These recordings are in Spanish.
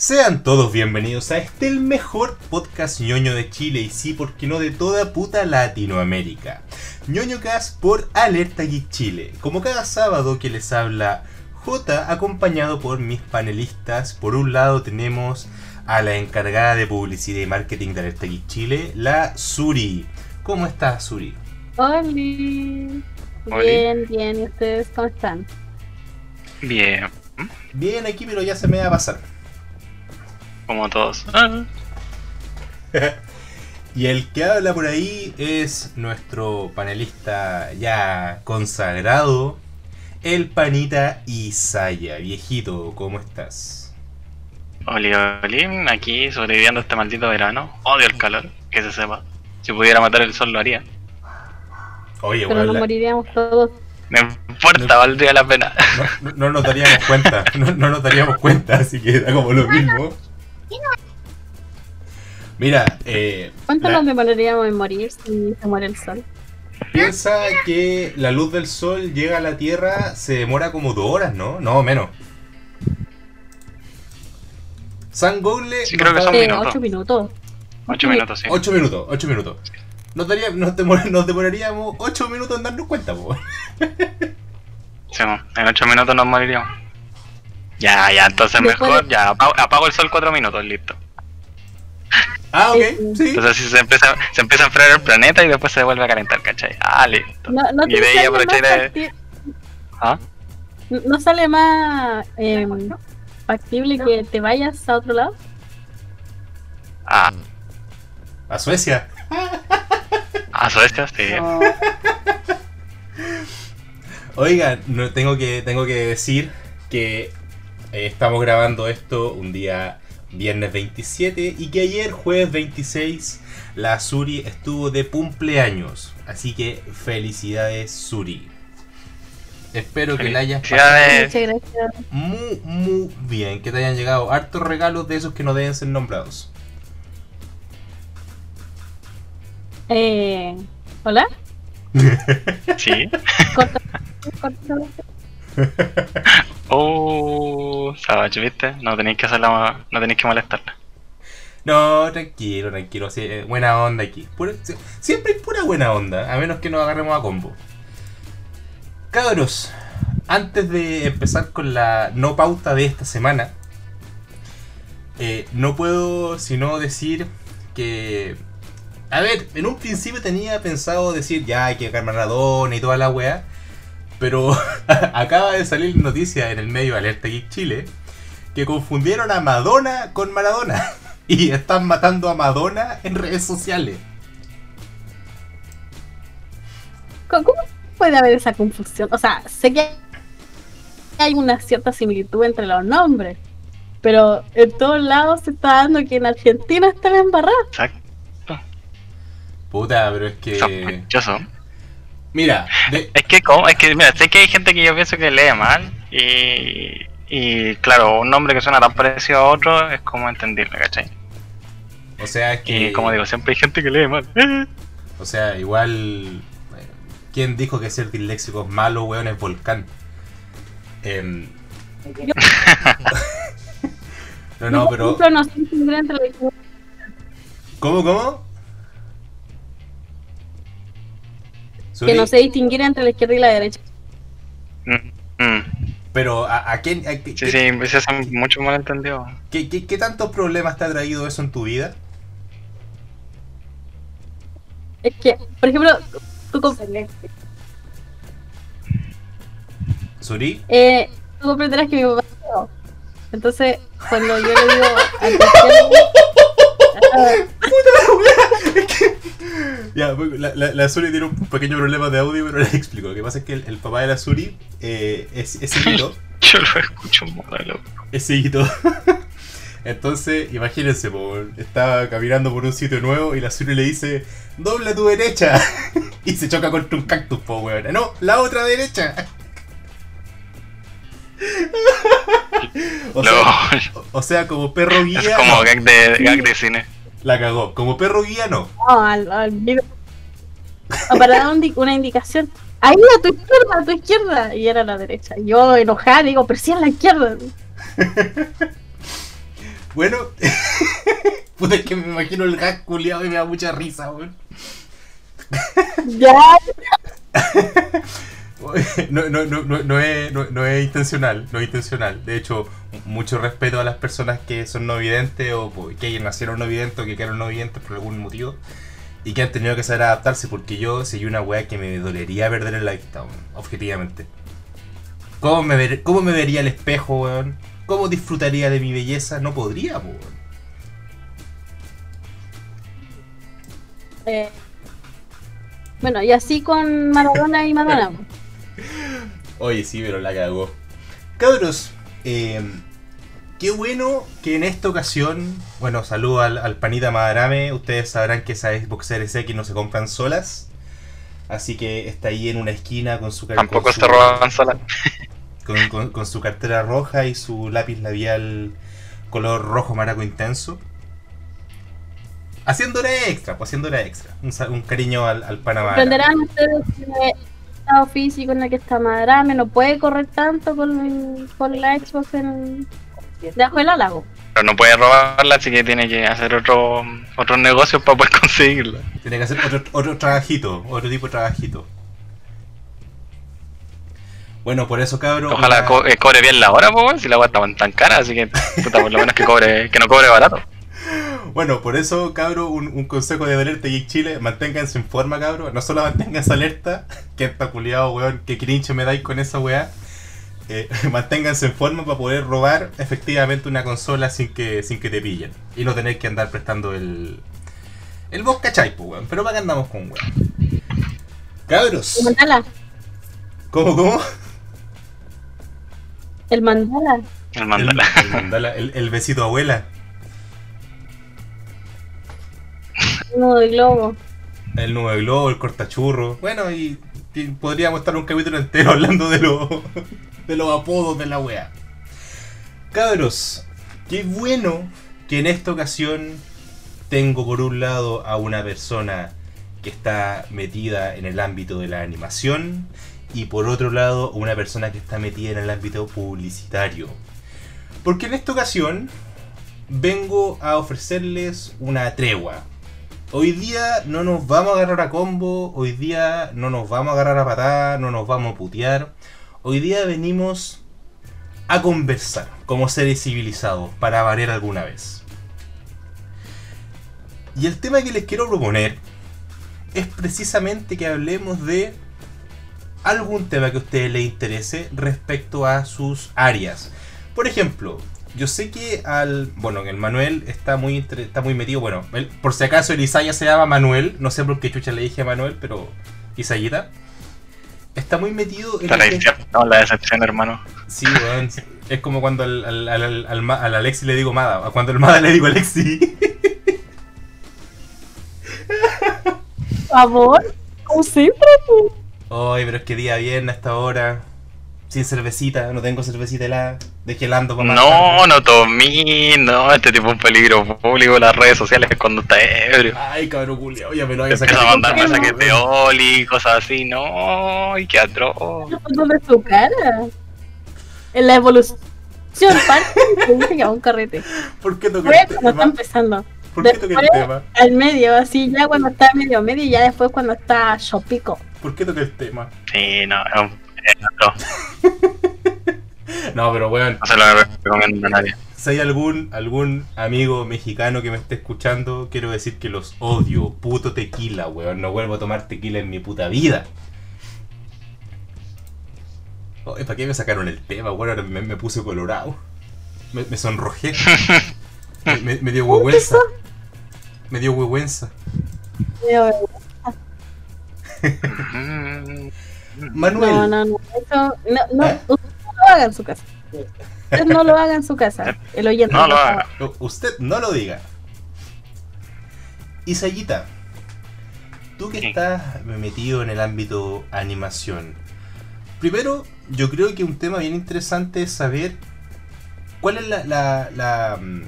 Sean todos bienvenidos a este el mejor podcast ñoño de Chile y sí, porque no de toda puta Latinoamérica. ñoño Cast por Alerta Geek Chile. Como cada sábado que les habla J, acompañado por mis panelistas. Por un lado tenemos a la encargada de publicidad y marketing de Alerta Geek Chile, la Suri. ¿Cómo estás, Suri? Hola. Bien, bien. ¿Y ustedes cómo están? Bien. Bien aquí, pero ya se me va a pasar. Como todos. Ah. y el que habla por ahí es nuestro panelista ya consagrado, el panita Isaya. Viejito, ¿cómo estás? Oli, oli, aquí sobreviviendo este maldito verano. Odio el calor, que se sepa. Si pudiera matar el sol lo haría. Oye, Pero nos la- moriríamos todos. No importa, valdría la pena. no, no nos daríamos cuenta, no, no nos daríamos cuenta, así que da como lo mismo. Mira, eh, ¿Cuánto la- nos demoraríamos en morir si se muere el sol? piensa que la luz del sol llega a la Tierra, se demora como dos horas, ¿no? No, menos. San Google Sí, creo que son Eh, minutos. ocho minutos. Ocho minutos, sí. 8 minutos, 8 minutos. Nos, daría, nos, demor- nos demoraríamos 8 minutos en darnos cuenta, po. Sí, en ocho minutos nos moriríamos. Ya, ya, entonces Después mejor, de- ya, apago, apago el sol cuatro minutos, listo. Ah, ok, sí. Entonces así se empieza, se empieza a enfriar el planeta y después se vuelve a calentar, ¿cachai? Ah, listo. No, no Y de te ahí sale aprovechar de- ¿Ah? ¿No sale más em, factible que te vayas a otro lado? Ah, A Suecia. a Suecia, sí. Oigan, no, tengo, que, tengo que decir que eh, estamos grabando esto un día viernes 27 y que ayer jueves 26 la Suri estuvo de cumpleaños. Así que felicidades Suri. Espero que la hayas pasado muy, muy bien. Que te hayan llegado hartos regalos de esos que no deben ser nombrados. Eh, ¿Hola? Sí. Oh, Savage, ¿viste? No tenéis que hacerla, no tenéis que molestarla. No, tranquilo, tranquilo. sí, eh, buena onda aquí. Siempre hay pura buena onda, a menos que nos agarremos a combo. Cabros, antes de empezar con la no pauta de esta semana, eh, no puedo sino decir que. A ver, en un principio tenía pensado decir ya hay que sacar Maradona y toda la wea. Pero acaba de salir noticia en el medio Alerta Geek Chile que confundieron a Madonna con Maradona. Y están matando a Madonna en redes sociales. ¿Cómo cómo puede haber esa confusión? O sea, sé que hay una cierta similitud entre los nombres, pero en todos lados se está dando que en Argentina están embarrados. Exacto. Puta, pero es que. Mira, de- Es que, ¿cómo? es que, mira, sé que hay gente que yo pienso que lee mal y, y claro, un nombre que suena tan parecido a otro es como entendible, ¿cachai? o sea que. Y como digo, siempre hay gente que lee mal. O sea, igual. eh, ¿Quién dijo que ser disléxico es malo, weón? Es volcán. Em, no, no, pero. izquierda- ¿Cómo, que no sé distinguir entre la izquierda y la derecha. Mm, mm. Pero, ¿a, a quién, a qué, Sí, sí, se hacen mucho malentendido. qué- qué- qué tantos problemas te ha traído eso en tu vida? Es que, por ejemplo, tú, comp- Suri, eh, tú comprenderás que mi papá. Entonces, cuando yo le digo a la izquierda, Ya, pues, la, la, la Suri tiene un pequeño problema de audio, pero les explico. Lo que pasa es que el, el papá de la Suri eh, es, es. Yo lo escucho mal, loco. Es cieguito. Entonces, imagínense, po, está caminando por un sitio nuevo y la Suri le dice, dobla tu derecha. y se choca contra un cactus, po, weón. No, la otra derecha. o, sea, No, o sea, como perro guía, es como no. gag de, gag de cine. la cagó. Como perro guía, no. no, al, al. O para dar un una indicación. Ahí a tu izquierda, a tu izquierda. Y era a la derecha. Y yo enojada digo, pero sí a la izquierda. Bueno, puta, es que me imagino el gas culiado y me da mucha risa, weón. Ya, No, no, no, es, no, es intencional, no es intencional. De hecho, mucho respeto a las personas que son no videntes o que nacieron no videntes o que quedaron no videntes por algún motivo y que han tenido que saber adaptarse porque yo soy una wea que me dolería perder vista, weón, objetivamente. ¿Cómo me, ver- ¿Cómo me vería el espejo, weón? ¿Cómo disfrutaría de mi belleza? No podría, po, weón. eh, bueno, y así con Maradona y Madonna. Oye, sí, pero la cagó. Cabros, eh, qué bueno que en esta ocasión, bueno, saludo al, al panita Madarame, ustedes sabrán que esas Xbox Series X no se compran solas, así que está ahí en una esquina con su car- Tampoco se roban sola. con, con- con su cartera roja y su lápiz labial color rojo maraco intenso. Haciéndole extra, pues haciéndole extra. Un, cariño al, al Panamá. Ustedes estado físico en el que está Madarame no puede correr tanto con, con la Xbox en, debajo del halago. Pero no puede robarla, así que tiene que hacer otro otros negocios para poder conseguirla. Tiene que hacer otro, otro trabajito, otro tipo de trabajito. Bueno, por eso, cabrón. Ojalá co- eh, cobre bien la hora, pues, si la agua está tan cara, así que puta, por lo menos que cobre, que no cobre barato. Bueno, por eso, cabro, un, un consejo de Alerta Geek Chile, manténganse en forma, cabro. No solo manténganse alerta, que está culiado, weón, que cringe me dais con esa weá. Eh, manténganse en forma para poder robar efectivamente una consola sin que, sin que te pillen. Y no tener que andar prestando el. El vos cachai, pues, weón. Pero para qué andamos con weón. Cabros, El mandala, ¿cómo, cómo? el mandala. El El, mandala. el mandala, el- el besito abuela. Uno de globo. El nuevo globo, el cortachurro. Bueno, y, y podríamos estar un capítulo entero hablando de, los de los apodos de la wea. Cabros, qué bueno que en esta ocasión tengo por un lado a una persona que está metida en el ámbito de la animación y por otro lado una persona que está metida en el ámbito publicitario. Porque en esta ocasión vengo a ofrecerles una tregua. Hoy día no nos vamos a agarrar a combo, hoy día no nos vamos a agarrar a patada, no nos vamos a putear. Hoy día venimos a conversar como seres civilizados para variar alguna vez. Y el tema que les quiero proponer es precisamente que hablemos de algún tema que a ustedes les interese respecto a sus áreas. Por ejemplo, yo sé que al. Bueno, que el Manuel está muy está muy metido. Bueno, él- por si acaso el Isaya se llama Manuel. No sé por qué chucha le dije a Manuel, pero. Isayita. Está muy metido en. La que- no, la decepción, hermano. Sí, weón. Es como cuando al, al, al, al- al Ma- al Alexi le digo Mada. o Cuando al Mada le digo Alexi. Por favor, como siempre. Ay, pero es que día viernes a esta hora. Sin cervecita, no tengo cervecita helada. Degelando para más No, no tomí, no, este tipo es un peligro público en las redes sociales cuando está ebrio. Ay, cabrón culiao, ya me lo voy a Empieza sacar. a mandar mensajes de Oli, cosas así, no, y qué atroz. fotos de su cara. En la evolución, parte te dice que va un carrete. ¿Por qué toqué Fue el cuando está tema? empezando. ¿Por qué toqué el tema? al medio, así ya cuando está medio medio y ya después cuando está Shopico. ¿Por qué toqué el tema? Sí, no, es un. No, pero weón, no se lo recomiendo a nadie. si hay algún, algún amigo mexicano que me esté escuchando, quiero decir que los odio. Puto tequila, weón. No vuelvo a tomar tequila en mi puta vida. ¿para qué me sacaron el tema, weón? Ahora me, me puse colorado. Me, me sonrojé. Me, me- me dio huehuenza. Me dio huehuenza. Manuel. No, no, no. Eso, no, no, ¿Eh? usted no lo haga en su casa. Usted no lo haga en su casa. El oyente. No lo haga. Usted no lo diga. Isayita, tú que Sí. estás metido en el ámbito animación, primero yo creo que un tema bien interesante es saber cuál es la la la mm,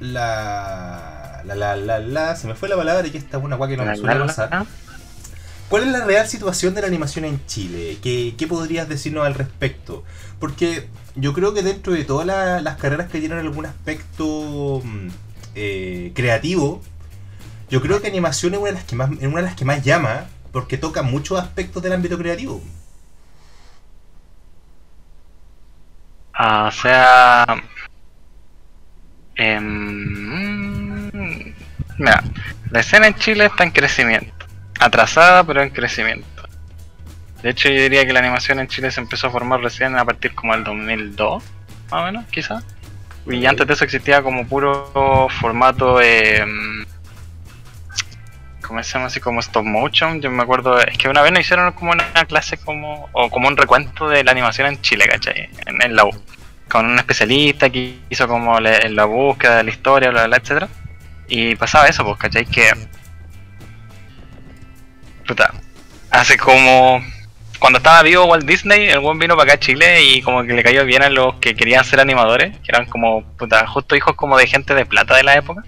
la la la, la, la- se me fue la palabra y que esta es una guay que no me suele pasar. ¿Cuál es la real situación de la animación en Chile? ¿Qué, podrías decirnos al respecto? Porque yo creo que dentro de todas la- las carreras que tienen algún aspecto mm, eh, creativo, yo creo que animación es una de las que más, es una de las que más llama porque toca muchos aspectos del ámbito creativo. Ah, o sea. em, mira, la escena en Chile está en crecimiento. Atrasada, pero en crecimiento. De hecho, yo diría que la animación en Chile se empezó a formar recién a partir como del 2002, más o menos, quizás. Y antes de eso existía como puro formato. em, ¿Cómo se llama? Así como stop motion. Yo me acuerdo, es que una vez nos hicieron como una clase como, o como un recuento de la animación en Chile, ¿cachai? En, en la U. Con un especialista que hizo como le- la búsqueda de la historia, bla, bla, bla, etcétera. Y pasaba eso, pues, ¿cachai? Que. Hace como. Cuando estaba vivo Walt Disney, el buen vino para acá a Chile y como que le cayó bien a los que querían ser animadores, que eran como, puta, justo hijos como de gente de plata de la época.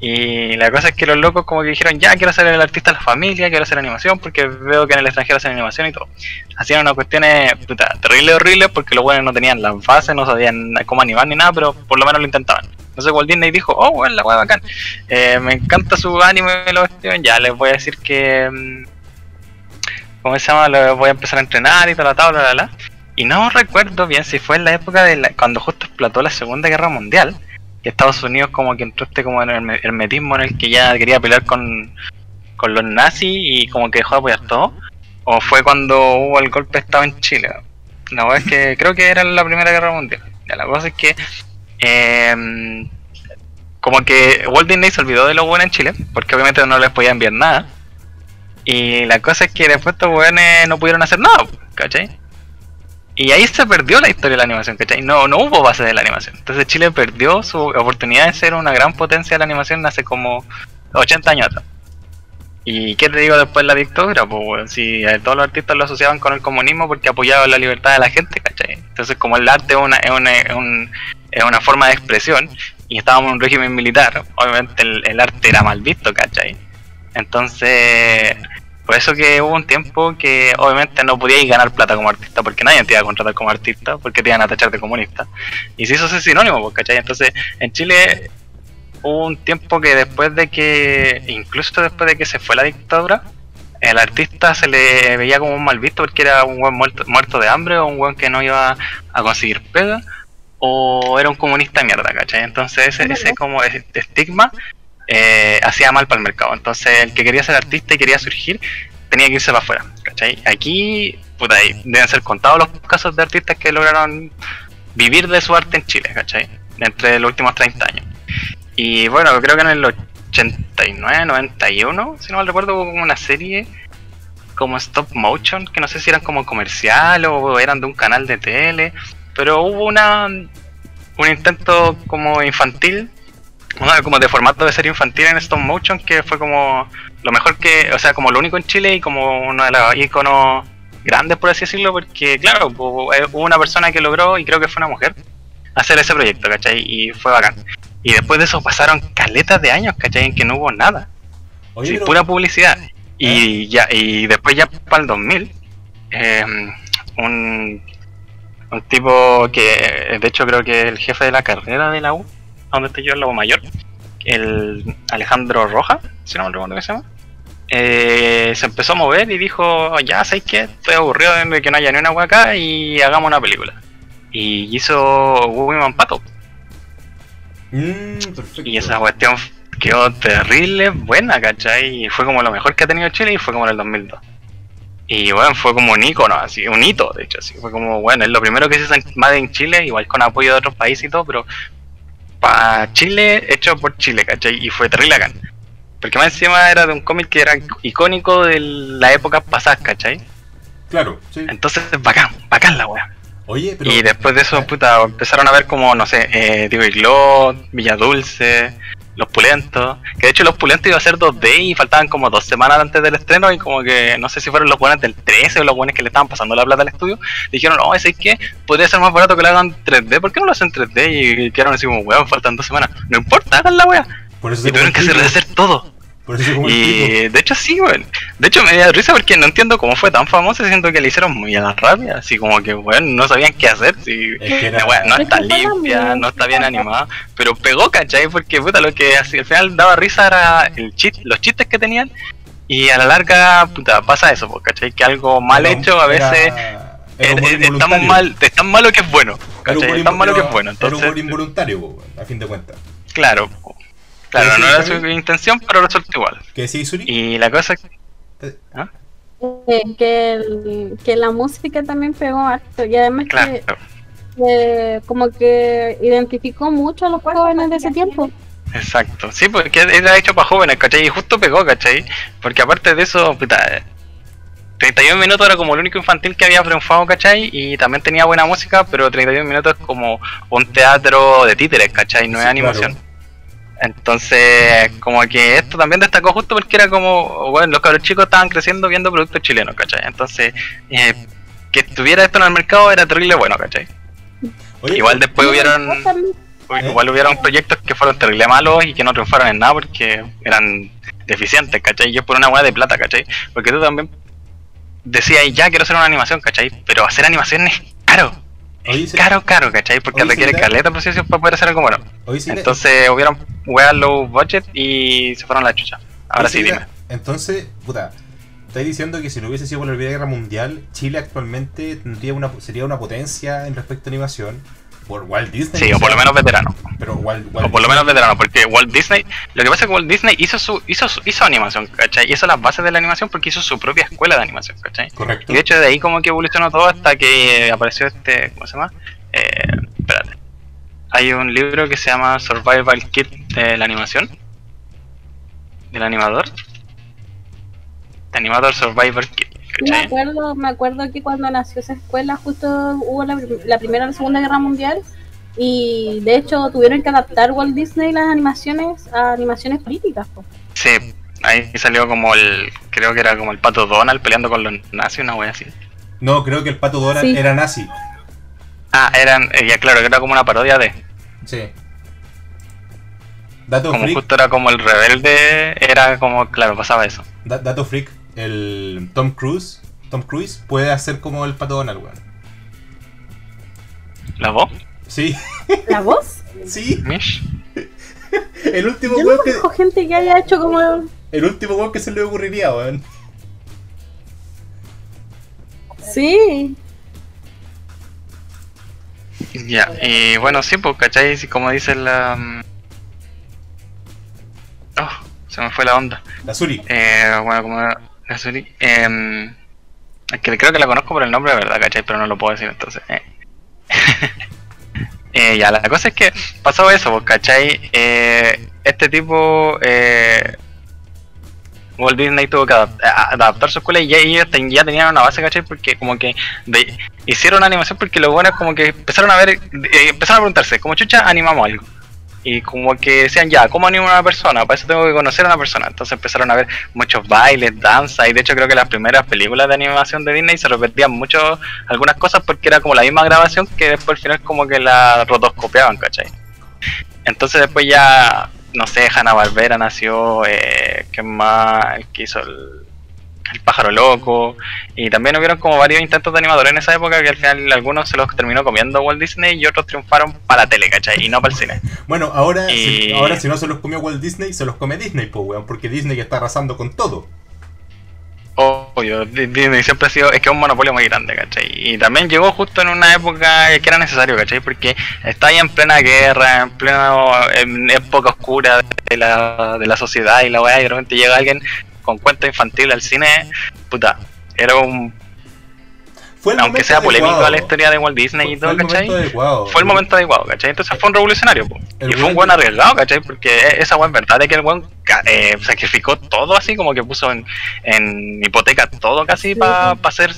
Y la cosa es que los locos como que dijeron, ya quiero ser el artista de la familia, quiero hacer animación porque veo que en el extranjero hacen animación y todo. Hacían unas cuestiones puta, terribles, horribles porque los buenos no tenían las bases, no sabían cómo animar ni nada, pero por lo menos lo intentaban. Entonces Walt Disney dijo, oh, bueno, la hueá bacán. Eh, me encanta su anime, lo ya les voy a decir que... ¿Cómo se llama? Lo voy a empezar a entrenar y tal, tal, bla, bla. Y no recuerdo bien si fue en la época de la- cuando justo explotó la Segunda Guerra Mundial, que Estados Unidos como que entró este como en el herme- hermetismo en el que ya quería pelear con, con los nazis y como que dejó de apoyar todo. O fue cuando hubo el golpe de Estado en Chile. La verdad es que creo que era la Primera Guerra Mundial. La cosa es que em, como que Walt Disney se olvidó de lo bueno en Chile, porque obviamente no les podía enviar nada. Y la cosa es que después estos weones no pudieron hacer nada, ¿cachai? Y ahí se perdió la historia de la animación, ¿cachai? No, no hubo base de la animación. Entonces Chile perdió su oportunidad de ser una gran potencia de la animación hace como 80 años atrás. ¿Y qué te digo después de la dictadura? Pues si todos los artistas lo asociaban con el comunismo porque apoyaban la libertad de la gente, ¿cachai? Entonces como el arte es una, es una, es un- es una forma de expresión y estábamos en un régimen militar, obviamente el, el arte era mal visto, ¿cachai? Entonces, por eso que hubo un tiempo que obviamente no podíais ganar plata como artista, porque nadie te iba a contratar como artista, porque te iban a tachar de comunista. Y si eso es sinónimo, pues, ¿cachai? Entonces, en Chile hubo un tiempo que después de que, incluso después de que se fue la dictadura, el artista se le veía como un mal visto porque era un buen muerto, muerto de hambre o un buen que no iba a conseguir pega o era un comunista mierda, ¿cachai? Entonces ese, ese como ese estigma eh, hacía mal para el mercado. Entonces el que quería ser artista y quería surgir tenía que irse para afuera, ¿cachai? Aquí, puta, ahí deben ser contados los casos de artistas que lograron vivir de su arte en Chile, ¿cachai? Entre los últimos 30 años. Y bueno, creo que en el 89, 91, si no mal recuerdo, hubo una serie como stop motion, que no sé si eran como comercial o eran de un canal de tele, pero hubo una un intento como infantil, como de formato de serie infantil en stop motion que fue como lo mejor que, o sea, como lo único en Chile y como uno de los iconos grandes por así decirlo, porque claro, hubo hubo una persona que logró y creo que fue una mujer hacer ese proyecto, ¿cachai? Y fue bacán. Y después de eso pasaron caletas de años, ¿cachai? En que no hubo nada. Oye, Sí, pero- pura publicidad. Y ya y después ya para el 2000, eh, un, un tipo que de hecho creo que es el jefe de la carrera de la U, donde estoy yo en la U mayor, el Alejandro Roja, si no me recuerdo qué se llama, eh, se empezó a mover y dijo, ya, ¿sabes qué? Estoy aburrido de que no haya ni una acá y hagamos una película. Y hizo Woman Pato. Mm. Y esa cuestión quedó terrible, buena, ¿cachai? Y fue como lo mejor que ha tenido Chile y fue como en el 2002. Y bueno, fue como un icono, así, un hito, de hecho, así. Fue como, bueno, es lo primero que se hizo en- más en Chile, igual con apoyo de otros países y todo, pero para Chile, hecho por Chile, ¿cachai? Y fue terrible acá. Porque más encima era de un cómic que era icónico de la época pasada, ¿cachai? Claro, sí. Entonces, bacán, bacán la wea. Oye, pero. Y después de eso, puta, empezaron a ver como, no sé, eh, Diego Iglot, Villa Dulce, Los Pulentos. Que de hecho Los Pulentos iba a ser 2D y faltaban como dos semanas antes del estreno y como que, no sé si fueron los buenos del 13 o los buenos que le estaban pasando la plata al estudio. Dijeron, no, ese es que podría ser más barato que lo hagan 3D. ¿Por qué no lo hacen 3D? Y quedaron así como, weón, faltan dos semanas. No importa, hagan la wea. por eso Y tuvieron que hacer todo. Por eso como. Y de hecho sí, weón. De hecho, me dio risa porque no entiendo cómo fue tan famoso. Siento que le hicieron muy a la rabia. Así como que, bueno, no sabían qué hacer. Si, Es que era- la wea no Es está limpia, no está bien animada. Pero pegó, ¿cachai? Porque, puta, lo que así, al final daba risa era el chis- los chistes que tenían. Y a la larga, puta, pasa eso, pues, ¿cachai? Que algo mal Era un- hecho a veces. era- era humor es, es tan involuntario. mal, es tan malo que es bueno. Era Es tan malo que es bueno. Era humor Entonces, involuntario, weón, a fin de cuentas. claro. Claro, no era su intención, pero resultó igual. ¿Qué decís, Suri? Y la cosa es que. Eh, ¿ah? Eh, que, el- que la música también pegó harto y además Claro. que eh, como que identificó mucho a los jóvenes de ese tiempo. Exacto, sí, porque era hecho para jóvenes, ¿cachai? Y justo pegó, ¿cachai? Porque aparte de eso, puta, 31 minutos era como el único infantil que había triunfado, ¿cachai? Y también tenía buena música, pero 31 minutos es como un teatro de títeres, ¿cachai? No Sí, es animación. claro. Entonces, como que esto también destacó justo porque era como, bueno, los cabros chicos estaban creciendo viendo productos chilenos, ¿cachai? Entonces, eh, que estuviera esto en el mercado era terrible bueno, ¿cachai? Oye, Igual después hubieron... también- ¿Eh? Igual hubieron proyectos que fueron terrible malos y que no triunfaron en nada porque eran deficientes, ¿cachai? Y es por una hueá de plata, ¿cachai? Porque tú también decías, ya quiero hacer una animación, ¿cachai? Pero hacer animación es caro, sí- caro, caro, ¿cachai? Porque requiere caleta de procesos para poder hacer algo bueno. Entonces hubieron weas low budget y se fueron a la chucha. Ahora sí, dime. Entonces, puta, estáis diciendo que si no hubiese sido por la Primera Guerra Mundial, Chile actualmente tendría una, sería una potencia en respecto a animación por Walt Disney. Sí, o por lo menos veterano. Pero Walt, Walt O por lo menos veterano, porque Walt Disney, lo que pasa es que Walt Disney hizo su, hizo su- hizo animación, ¿cachai? Hizo las bases de la animación porque hizo su propia escuela de animación, ¿cachai? Correcto. Y de hecho de ahí como que evolucionó todo hasta que apareció este, ¿cómo se llama? Eh, espérate. Hay un libro que se llama Survival Kit de la animación. Del animador. De Animador Survival Kit, Me acuerdo, me acuerdo que cuando nació esa escuela justo hubo la, la primera y la segunda guerra mundial y de hecho tuvieron que adaptar Walt Disney las animaciones a animaciones políticas. po. Sí, ahí salió como el, creo que era como el pato Donald peleando con los nazis, una wea así. No, creo que el pato Donald Sí. era nazi. Ah, eran, eh, ya claro, que era como una parodia de, Sí. Dato como freak, justo era como el rebelde, era como, claro, pasaba eso. da- dato freak, el Tom Cruise, Tom Cruise puede hacer como el pato Donald, weón. ¿La voz? Sí, ¿La voz? sí. Mish. El último Yo no que, gente que haya hecho como... el último weón que se le ocurriría, weón. Sí, Ya, y bueno, sí, pues, ¿cachai? Si Como dice la... mm, Oh, se me fue la onda. La Suri. Eh, bueno, como la Suri, eh, es que creo que la conozco por el nombre verdad, ¿cachai? Pero no lo puedo decir entonces. eh. Eh, ya, la cosa es que pasó eso, pues, ¿cachai? Eh, este tipo, Walt Disney tuvo que adaptar su escuela y ya, ellos ya tenían una base, ¿cachai? Porque como que de- hicieron animación porque lo bueno es como que empezaron a ver, empezaron a preguntarse, como chucha animamos algo. Y como que decían, ya, ¿cómo animo a una persona? Para eso tengo que conocer a una persona. Entonces empezaron a ver muchos bailes, danza, y de hecho creo que las primeras películas de animación de Disney se repetían mucho algunas cosas porque era como la misma grabación que después al final como que la rotoscopiaban, ¿cachai? Entonces después ya, no sé, Hanna Barbera nació, eh, ¿qué más? El que hizo el, el pájaro loco, y también hubieron como varios intentos de animadores en esa época que al final algunos se los terminó comiendo Walt Disney y otros triunfaron para la tele, ¿cachai? Y no para el cine. Bueno, ahora, si, Y- ahora si no se los comió Walt Disney, se los come Disney, pues, weón, porque Disney está arrasando con todo. Obvio, Di- Disney siempre ha sido, es que es un monopolio muy grande, ¿cachai? Y también llegó justo en una época que era necesario, ¿cachai? Porque está ahí en plena guerra, en plena en época oscura de la, de la sociedad y la weá, y de repente llega alguien con cuento infantil al cine, puta, era un, Fue el aunque sea polémico adecuado. a la historia de Walt Disney Fue- y fue todo, el ¿cachai? adecuado. Fue el momento adecuado, ¿cachai? Entonces fue un revolucionario, po. Y fue un buen arriesgado, ¿cachai? Porque esa weá es verdad de que el buen ca- eh, sacrificó todo así, como que puso en, en hipoteca todo casi Sí, para sí. hacer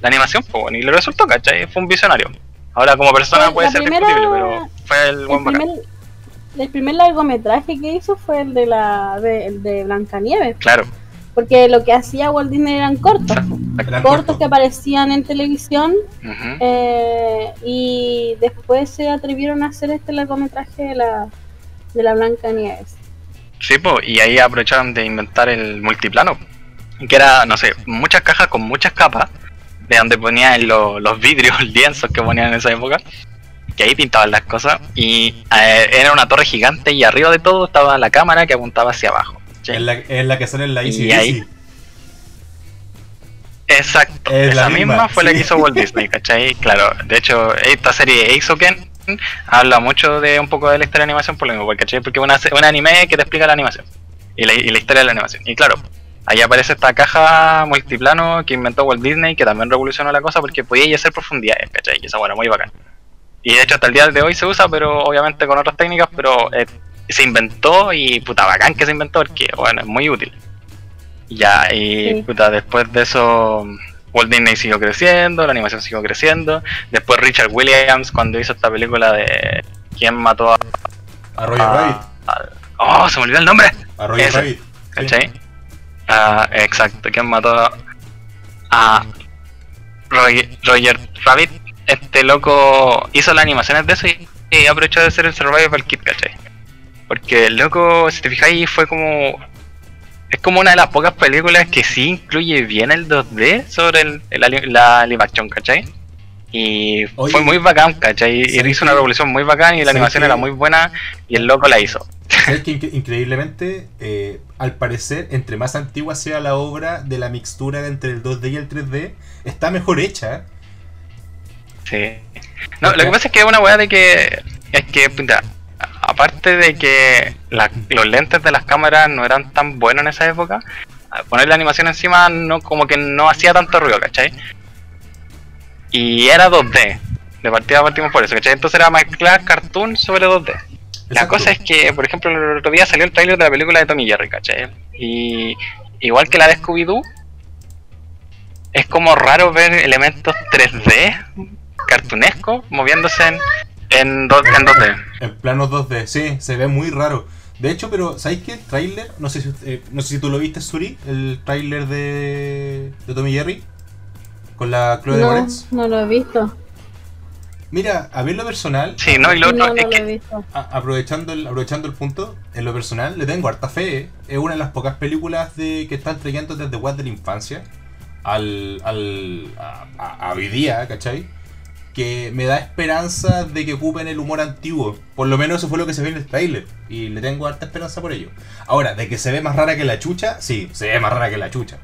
la animación, po, y le resultó, ¿cachai? Fue un visionario. Ahora como persona Fue puede ser primera- discutible, pero fue el buen el bacán. el primer largometraje que hizo fue el de la de, el de Blancanieves, Claro. Porque lo que hacía Walt Disney eran cortos, cortos que aparecían en televisión eh, y después se atrevieron a hacer este largometraje de la de la Blancanieves. Sí, po, y ahí aprovecharon de inventar el multiplano. que era, no sé, muchas cajas con muchas capas, de donde ponían lo- los vidrios, lienzos que ponían en esa época, que ahí pintaban las cosas, y eh, era una torre gigante y arriba de todo estaba la cámara que apuntaba hacia abajo. Es la, es la que sale en la Y Easy ahí-. Exacto, Es la esa misma, misma, fue la que hizo Walt Disney, ¿cachai? Claro, de hecho, esta serie Eisoken habla mucho de un poco de la historia de animación por lo mismo, porque, ¿cachai? Porque es una, se- un anime que te explica la animación y la, y la historia de la animación. Y claro, ahí aparece esta caja multiplano que inventó Walt Disney, que también revolucionó la cosa porque podía hacer profundidades, ¿cachai? Y esa bueno, muy bacán. Y de hecho hasta el día de hoy se usa, pero obviamente con otras técnicas, pero eh, se inventó y puta bacán que se inventó porque, bueno, es muy útil. Ya, y Sí. puta, después de eso, Walt Disney siguió creciendo, la animación siguió creciendo. Después Richard Williams, cuando hizo esta película de ¿Quién mató a.? A Roger a- Rabbit. a- ¡Oh, se me olvidó el nombre! A Roger ese. Rabbit. sí. ¿Cachai? Ah, exacto, ¿quién mató a, a Roger, Roger Rabbit? Este loco hizo las animaciones de eso y, y aprovechó de ser el Survival Kit, ¿cachai? Porque el loco, si te fijáis, fue como. Es como una de las pocas películas que sí incluye bien el 2D sobre el, el la live action, ¿cachai? Y Oye, fue muy bacán, ¿cachai? Y ¿sabes hizo una revolución muy bacán y la ¿Sabes animación era muy buena y el loco la hizo. ¿Sabes que incre- increíblemente, eh, al parecer, entre más antigua sea la obra de la mixtura entre el 2D y el 3D, está mejor hecha. Sí. No, lo que pasa es que es una weá de que. Es que, puta, aparte de que la- los lentes de las cámaras no eran tan buenos en esa época, poner la animación encima no como que no hacía tanto ruido, ¿cachai? Y era 2D. De partida partimos por eso, ¿cachai? Entonces era mezclar cartoon sobre 2D. La Exacto. cosa es que, por ejemplo, el otro día salió el tráiler de la película de Tommy Jerry, ¿cachai? Y igual que la de Scooby-Doo, es como raro ver elementos 3D, cartunescos, moviéndose en, en, dos- en 2D. En planos 2D, sí, se ve muy raro. De hecho, pero ¿sabéis qué? El tráiler, no sé si eh, no sé si tú lo viste, Suri, el tráiler de, de Tommy Jerry con la Chloe de No, Moretz. no lo he visto. Mira, a ver lo personal, Sí, no, y lo No, otro no es lo que he visto. a- aprovechando el, aprovechando el punto, en lo personal le tengo harta fe. eh. Es una de las pocas películas de que están trayendo desde What de la infancia al, al a, a- a hoy día, ¿cachai? Que me da esperanza de que ocupen el humor antiguo. Por lo menos eso fue lo que se ve en el trailer. Y le tengo harta esperanza por ello. Ahora, de que se ve más rara que la chucha, sí, se ve más rara que la chucha.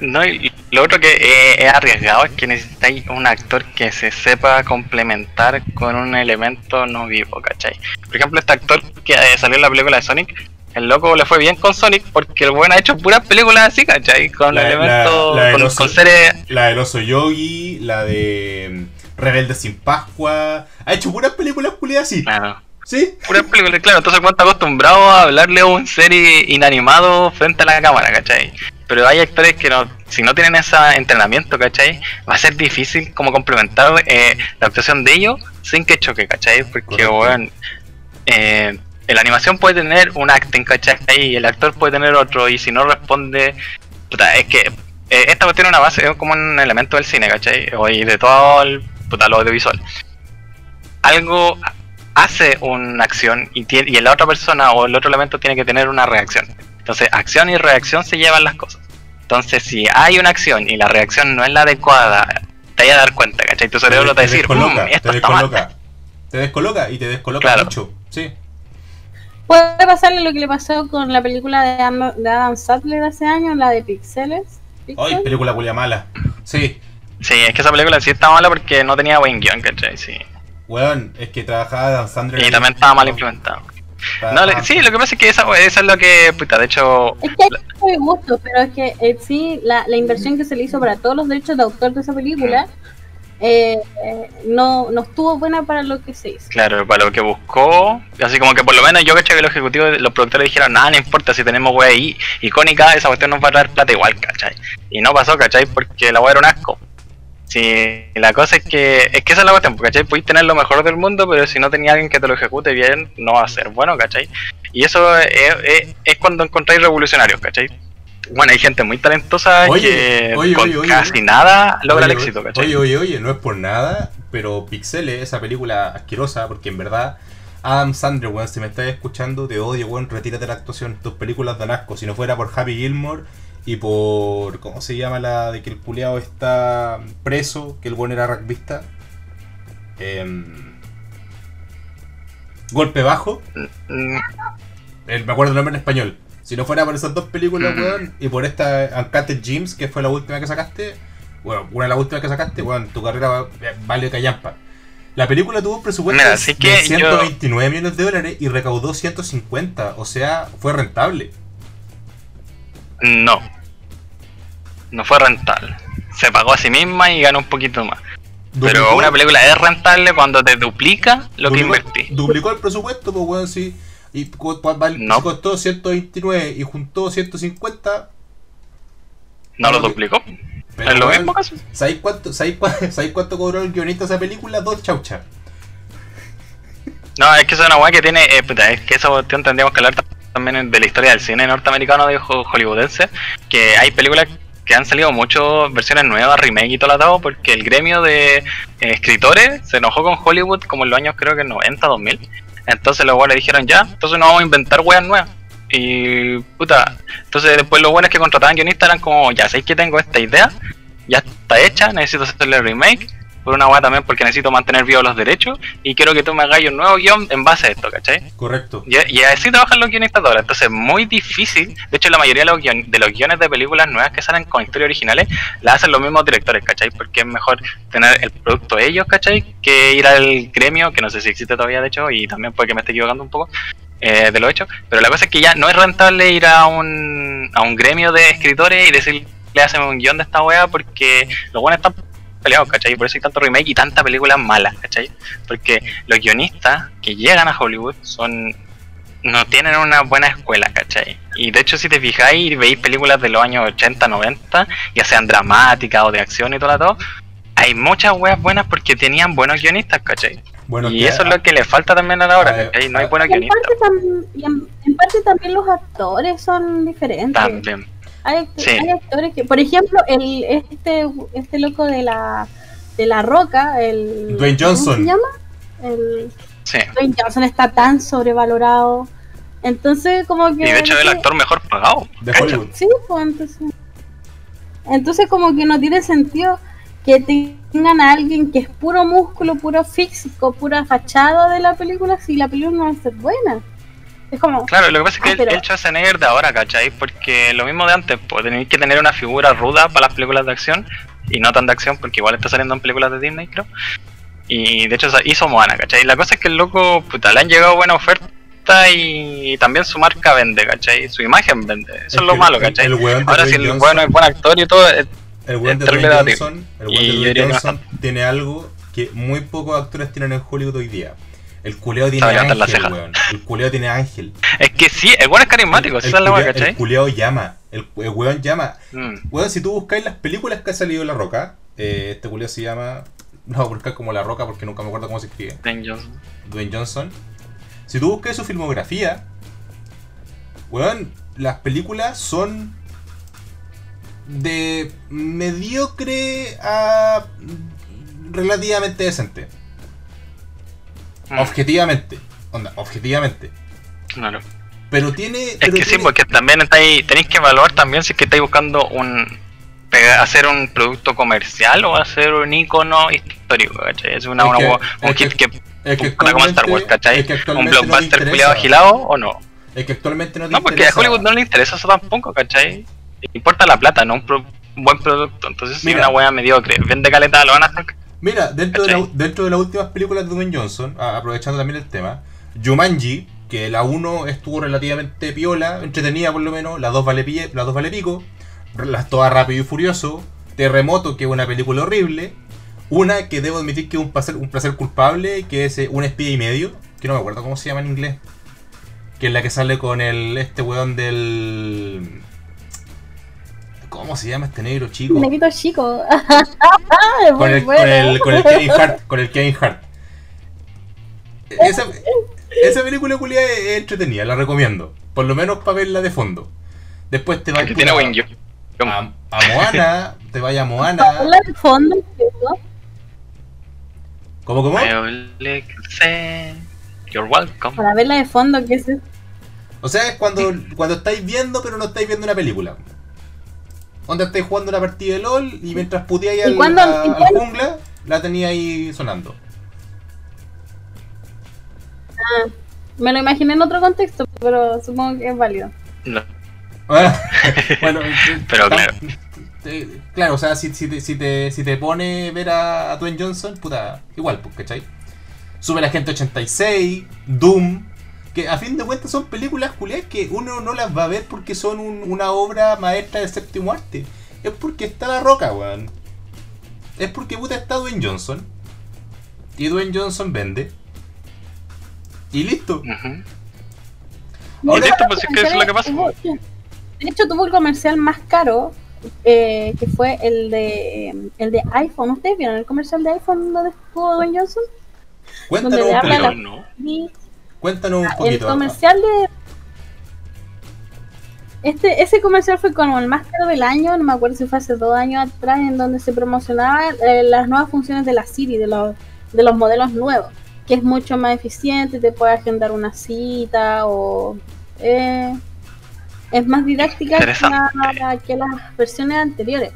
No, y lo otro que eh, es arriesgado es que necesitáis un actor que se sepa complementar con un elemento no vivo, ¿cachai? Por ejemplo, este actor que eh, salió en la película de Sonic, el loco le fue bien con Sonic porque el buen ha hecho puras películas así, ¿cachai? Con La- elementos, la- la con, oso. con seres... La del oso yogi, la de mm, Rebelde sin Pascua. Ha hecho puras películas culiadas así. Claro, ¿Sí? puras películas, claro, entonces cuánto acostumbrado a hablarle a un ser inanimado frente a la cámara, ¿cachai? Pero hay actores que no, si no tienen ese entrenamiento, ¿cachai? Va a ser difícil como complementar eh, la actuación de ellos sin que choque, ¿cachai? Porque, bueno, eh, la animación puede tener un acting, ¿cachai? Y el actor puede tener otro, y si no responde, puta, es que eh, esta cuestión es una base, es como un elemento del cine, ¿cachai? O y de todo el, puta, lo audiovisual. Algo hace una acción y, tiene, y la otra persona o el otro elemento tiene que tener una reacción. Entonces, acción y reacción se llevan las cosas. Entonces, si hay una acción y la reacción no es la adecuada, te vas a dar cuenta, ¿cachai? Tu cerebro te va a decir, descoloca, "Mm, esto te está mal". descoloca. Te descoloca y te descoloca Claro. mucho. Sí. Puede pasarle lo que le pasó con la película de Adam, de Adam Sandler hace años, la de Pixeles. Ay, película culia mala. Sí. Sí, es que esa película sí está mala porque no tenía buen guion, ¿cachai? Sí. Weón, es que trabajaba Adam Sandler. Y también estaba mal implementado. No, le- sí, lo que pasa es que esa, eso es lo que, puta, de hecho, Es que hay muy gusto, pero es que en sí la, la inversión que se le hizo para todos los derechos de autor de esa película eh, no, no estuvo buena para lo que se hizo. Claro, para lo que buscó, así como que por lo menos yo caché que los ejecutivos, los productores dijeron, nada, no importa si tenemos wea ahí icónica, esa cuestión nos va a traer plata igual, ¿cachai? Y no pasó, ¿cachai? Porque la wea era un asco. Sí, la cosa es que, es que esa es la cuestión, ¿cachai? Podéis tener lo mejor del mundo, pero si no tenía alguien que te lo ejecute bien, no va a ser bueno, ¿cachai? Y eso es, es- es cuando encontráis revolucionarios, ¿cachai? Bueno, hay gente muy talentosa Oye, que oye, con oye, casi nada logra el éxito, ¿cachai? Oye, oye, oye, no es por nada, pero Pixeles, esa película asquerosa, porque en verdad, Adam Sandler, weón, si me estás escuchando, te odio, weón, retírate de la actuación. Tus películas dan asco. Si no fuera por Happy Gilmore y por. ¿Cómo se llama la de que el culeado está preso? Que el buen era rugbyista. Em, golpe bajo. Mm, Eh, me acuerdo el nombre en español. Si no fuera por esas dos películas, Mm. weón, y por esta Uncut Gems, que fue la última que sacaste, bueno, una de las últimas que sacaste, weón, tu carrera va- eh, vale callampa. La película tuvo un presupuesto Mira, de así que de yo- 129 millones de dólares y recaudó 150, o sea, fue rentable. No. No fue rentable. Se pagó a sí misma y ganó un poquito más. Pero una película es rentable cuando te duplica lo que invertí. Duplicó el presupuesto, pues, weón, sí. Y No. costó 129 y juntó 150. No lo duplicó. pero, es lo mismo casi. ¿Sabéis cuánto, sabéis cua- sabéis cuánto cobró el guionista de esa película? Dos chauchas. No, es que es una weá que tiene. eh, puta, es que eso cuestión tendríamos que hablar también de la historia del cine norteamericano de ho- hollywoodense. Que hay películas que han salido muchas versiones nuevas, remake y todo lo dado, porque el gremio de eh, escritores se enojó con Hollywood como en los años creo que 90, 2000. Entonces los weones dijeron ya, entonces no vamos a inventar weas nuevas. Y puta, entonces después los buenos que contrataban guionistas eran como, ya sé que tengo esta idea, ya está hecha, necesito hacerle remake, por una wea también porque necesito mantener vivos los derechos, y quiero que tú me hagas un nuevo guion en base a esto, ¿cachai? Correcto. Y, y así trabajan los guionistas ahora, entonces es muy difícil, de hecho la mayoría de los, guion- de los guiones de películas nuevas que salen con historias originales, la hacen los mismos directores, ¿cachai? Porque es mejor tener el producto ellos, ¿cachai? Que ir al gremio, que no sé si existe todavía de hecho, y también puede que me esté equivocando un poco, eh, de lo hecho, pero la cosa es que ya no es rentable ir a un, a un gremio de escritores y decirle hacen un guion de esta wea porque los buenos están peleados, ¿cachai? Por eso hay tanto remake y tanta película mala, ¿cachai? Porque los guionistas que llegan a Hollywood son no tienen una buena escuela, ¿cachai? Y de hecho si te fijáis y veis películas de los años 80, 90, ya sean dramáticas o de acción y todo lo todo, hay muchas weas buenas porque tenían buenos guionistas, ¿cachai? Bueno, y eso es lo que le falta también a la hora, ¿cachai? No hay buenos en, guionistas. parte tam- y en, en parte también los actores son diferentes. También. Hay, act- Sí. hay actores que, por ejemplo, el este este loco de la de la Roca, el Dwayne ¿cómo Johnson. se llama? El Sí. Dwayne Johnson está tan sobrevalorado. Entonces, como que Y de hecho es el actor mejor pagado. de. Sí, pues entonces. Entonces, como que no tiene sentido que tengan a alguien que es puro músculo, puro físico, pura fachada de la película si la película no va a ser buena. Es como. Claro, lo que pasa es que Ah, el, pero- el Schwarzenegger de ahora, ¿cachai? Porque lo mismo de antes, pues tenéis que tener una figura ruda para las películas de acción y no tan de acción porque igual está saliendo en películas de Disney, creo. Y de hecho hizo Moana, ¿cachai? La cosa es que el loco, puta, le han llegado buena oferta y también su marca vende, ¿cachai? Su imagen vende. Eso es, Es lo malo, ¿cachai? el Ahora si el Johnson- bueno es buen actor y todo, El weón de debatible. Johnson, el de Johnson tiene algo que muy pocos actores tienen en Hollywood hoy día. El culeo tiene Sabe ángel, weón. El culeo tiene ángel. es que sí, el bueno es carismático, el, esa es la ¿cachai? el culeo llama. El, el weón llama. Mm. Weón, si tú buscáis las películas que ha salido La Roca, eh, este culeo se llama. No buscar como La Roca porque nunca me acuerdo cómo se escribe. Dwayne Johnson. Dwayne Johnson. Si tú buscas su filmografía, weón, las películas son de mediocre a relativamente decente. Mm, Objetivamente. Onda, objetivamente. claro. Pero tiene. Es pero que sí, porque también estáis, tenéis que evaluar también si es que estáis buscando un hacer un producto comercial o hacer un icono histórico, ¿cachai? Es una, Es una que- un es hit que, es que como Star Wars, ¿cachai? es que un no blockbuster interesa. culiado agilado o no. Es que actualmente no te No, porque a Hollywood no le interesa eso tampoco, ¿cachai? Le importa la plata, no un, pro- un buen producto. Entonces, si Mira. una wea mediocre vende caleta, lo van a hacer. Mira, dentro de, la- dentro de las últimas películas de Dwayne Johnson, aprovechando también el tema, Jumanji, que la 1 estuvo relativamente piola, entretenida por lo menos, las dos vale, pille- las dos vale pico, las todas rápido y furioso, Terremoto, que es una película horrible, una que debo admitir que es un placer, un placer culpable, que es eh, Un espía y medio, que no me acuerdo cómo se llama en inglés, que es la que sale con el este weón del... ¿Cómo se llama este negro chico? Negrito chico. Con el, bueno. con el, con el Kevin Hart, con el Kevin Hart. Esa, esa película culia es, entretenida, la recomiendo. Por lo menos para verla de fondo. Después te vas Que tiene buen a, a Moana, te vayas a Moana. Habla de fondo. ¿Cómo, cómo? You're welcome. Para verla de fondo, que es O sea, es cuando, cuando estáis viendo, pero no estáis viendo una película. Onda estáis jugando una partida de LOL y mientras puteáis ¿Y al, cuándo- a- y al cuándo? jungla, la tenía ahí sonando. Me lo imaginé en otro contexto, pero supongo que es válido. No. bueno, eh, Pero claro. claro, o sea, si, si, te, si, te, si te pone ver a, a Dwayne Johnson, puta, igual, pues, ¿cachai? Sube la gente 86, Doom, que a fin de cuentas son películas culiadas que uno no las va a ver porque son un- una obra maestra del séptimo arte. Es porque está la roca, weón. Es porque puta está Dwayne Johnson. Y Dwayne Johnson vende. Y listo. Ujú. Ahora- Y listo, pues es que eso es lo que pasa. Tuvo- De hecho, tuvo el comercial más caro, eh, que fue el de el de iPhone. ¿Ustedes vieron el comercial de iPhone donde estuvo Dwayne Johnson? Cuéntanos Donde un le habla la- No, Cuéntanos un el poquito. comercial de este ese comercial fue como el más caro del año, no me acuerdo si fue hace dos años atrás, en donde se promocionaban eh, las nuevas funciones de la Siri, de los de los modelos nuevos, que es mucho más eficiente, te puede agendar una cita o eh, es más didáctica que, Interesante. la- que las versiones anteriores.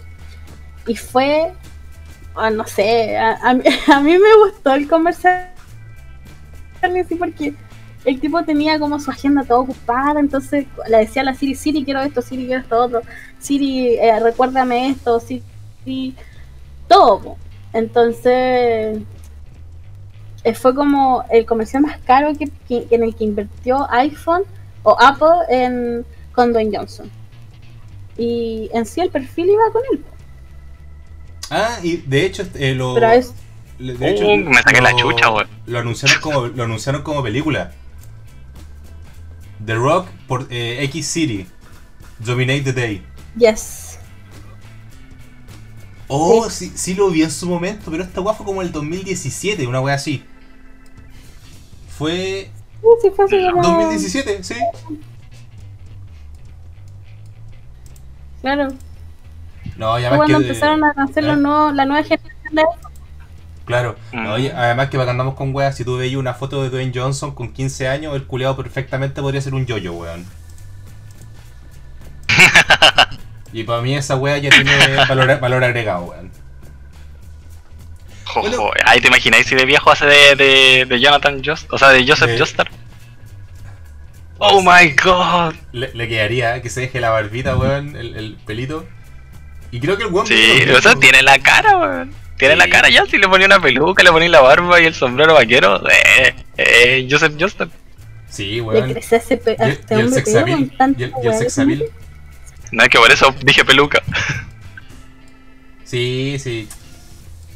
Y fue, ah, no sé, a, a mí, a mí me gustó el comercial así porque el tipo tenía como su agenda toda ocupada, entonces le decía a la Siri, Siri quiero esto, Siri quiero esto otro, Siri eh, recuérdame esto, Siri todo. Entonces eh, fue como el comercial más caro que, que- en el que invirtió iPhone o Apple en, con Dwayne Johnson. Y en sí el perfil iba con él. Ah, y de hecho, eh, lo. Pero es Uh, me saqué la chucha, weón. Lo anunciaron como, lo anunciaron como película. The Rock por eh, X City. Dominate the Day. yes. Oh, sí. sí, lo vi en su momento, pero esta weá fue como el 2017, una weá así. Fue. Sí, sí, fue así como- 2017, sí. Claro. No, y Fue además cuando que. empezaron a hacer ¿Eh? la nueva generación de Claro. Mm. Y además que para que andamos con weas, si tú veis una foto de Dwayne Johnson con 15 años, el culeado perfectamente podría ser un yoyo, weón. y para mí esa wea ya tiene valor, valor agregado, weón. Jojo, Bueno. ahí te imagináis si de viejo hace de, de, de Jonathan Just, o sea, de Joseph De- Joestar. Oh my god. Le, le quedaría que se deje la barbita, weón, el, el pelito. Y creo que el weón. Sí, o sea, tiene la cara, weón. Tiene Sí. la cara ya, si le ponía una peluca, le ponía la barba y el sombrero vaquero. Eh, eh, Joseph Joestar. Sí, Le weón. crece a ese pe- a Y, este y el hombre sex pelo appeal, con tanta y el, el es que por eso dije peluca. Sí, sí.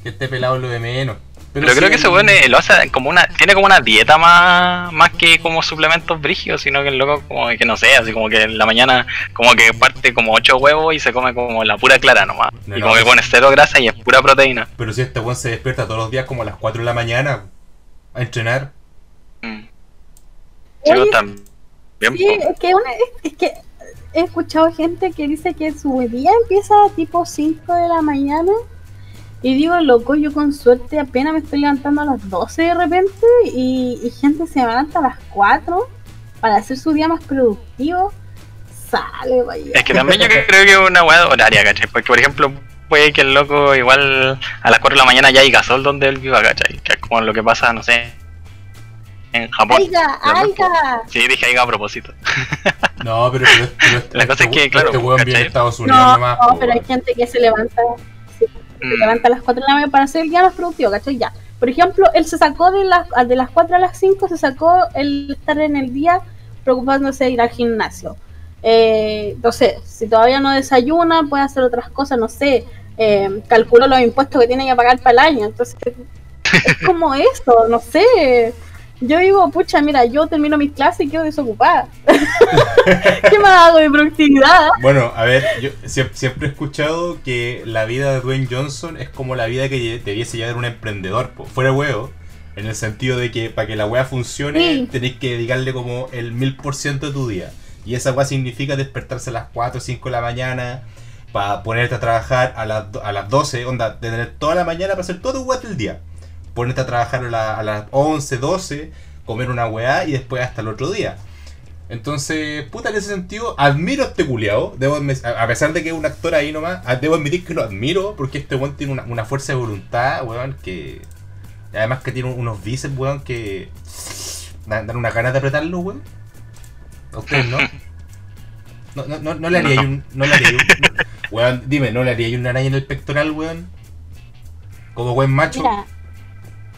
Que esté pelado es lo de menos. Pero, creo que ese weón eh, lo hace como una. Tiene como una dieta más, más que como suplementos brígidos, sino que el loco como que no sé, así como que en la mañana como que parte como 8 huevos y se come como la pura clara nomás. No, y no, como que pone cero grasa y es pura proteína. Pero si este weón se despierta todos los días como a las 4 de la mañana a entrenar. Mm. Oye, también. Sí, es que, una, es, que he escuchado gente que dice que su día empieza tipo 5 de la mañana. Y digo, loco, yo con suerte apenas me estoy levantando a las 12 de repente. Y, y gente se levanta a las 4 para hacer su día más productivo. Sale, vaya. Es que también yo creo que es una weá horaria, ¿cachai? Porque por ejemplo, puede que el loco igual a las 4 de la mañana ya hay gasol donde él viva, ¿cachai? Que es como lo que pasa, no sé, en Japón. ¡Aiga, aiga! Sí, dije aiga a propósito. No, pero, pero, pero este, La cosa es que, este claro, de Estados Unidos No, nomás. no, pero hay gente que se levanta, se Mm. levanta a las 4 de la mañana para hacer el día más productivo, ¿cachai? Ya. Por ejemplo, él se sacó de las, de las 4 a las 5, se sacó el estar en el día preocupándose de ir al gimnasio. Eh, sé, si todavía no desayuna, puede hacer otras cosas, no sé, eh, calculó los impuestos que tiene que pagar para el año. Entonces, es como eso, no sé. Yo digo, pucha, mira, yo termino mis clases y quedo desocupada. ¿Qué más hago de productividad? Bueno, a ver, yo sie- siempre he escuchado que la vida de Dwayne Johnson es como la vida que debiese llevar un emprendedor, po, fuera huevo. En el sentido de que para que la wea funcione Sí. tenéis que dedicarle como el mil por ciento de tu día. Y esa wea significa despertarse a las 4 o 5 de la mañana para ponerte a trabajar a las, a las 12, onda, tener toda la mañana para hacer todo tu del día. Ponerte a trabajar a, la- a las 11, 12, comer una weá y después hasta el otro día. Entonces, puta, en ese sentido, admiro a este culiao. Debo, a pesar de que es un actor ahí nomás, debo admitir que lo admiro porque este weón tiene una, una fuerza de voluntad, weón, que. Además que tiene unos bíceps, weón, que. Dan, dan unas ganas de apretarlo, weón. A ustedes, ¿no? No, no, no, no le haría No. un. No le haría un. Weón, dime, ¿no le haría una araña en el pectoral, weón? Como buen macho. Mira,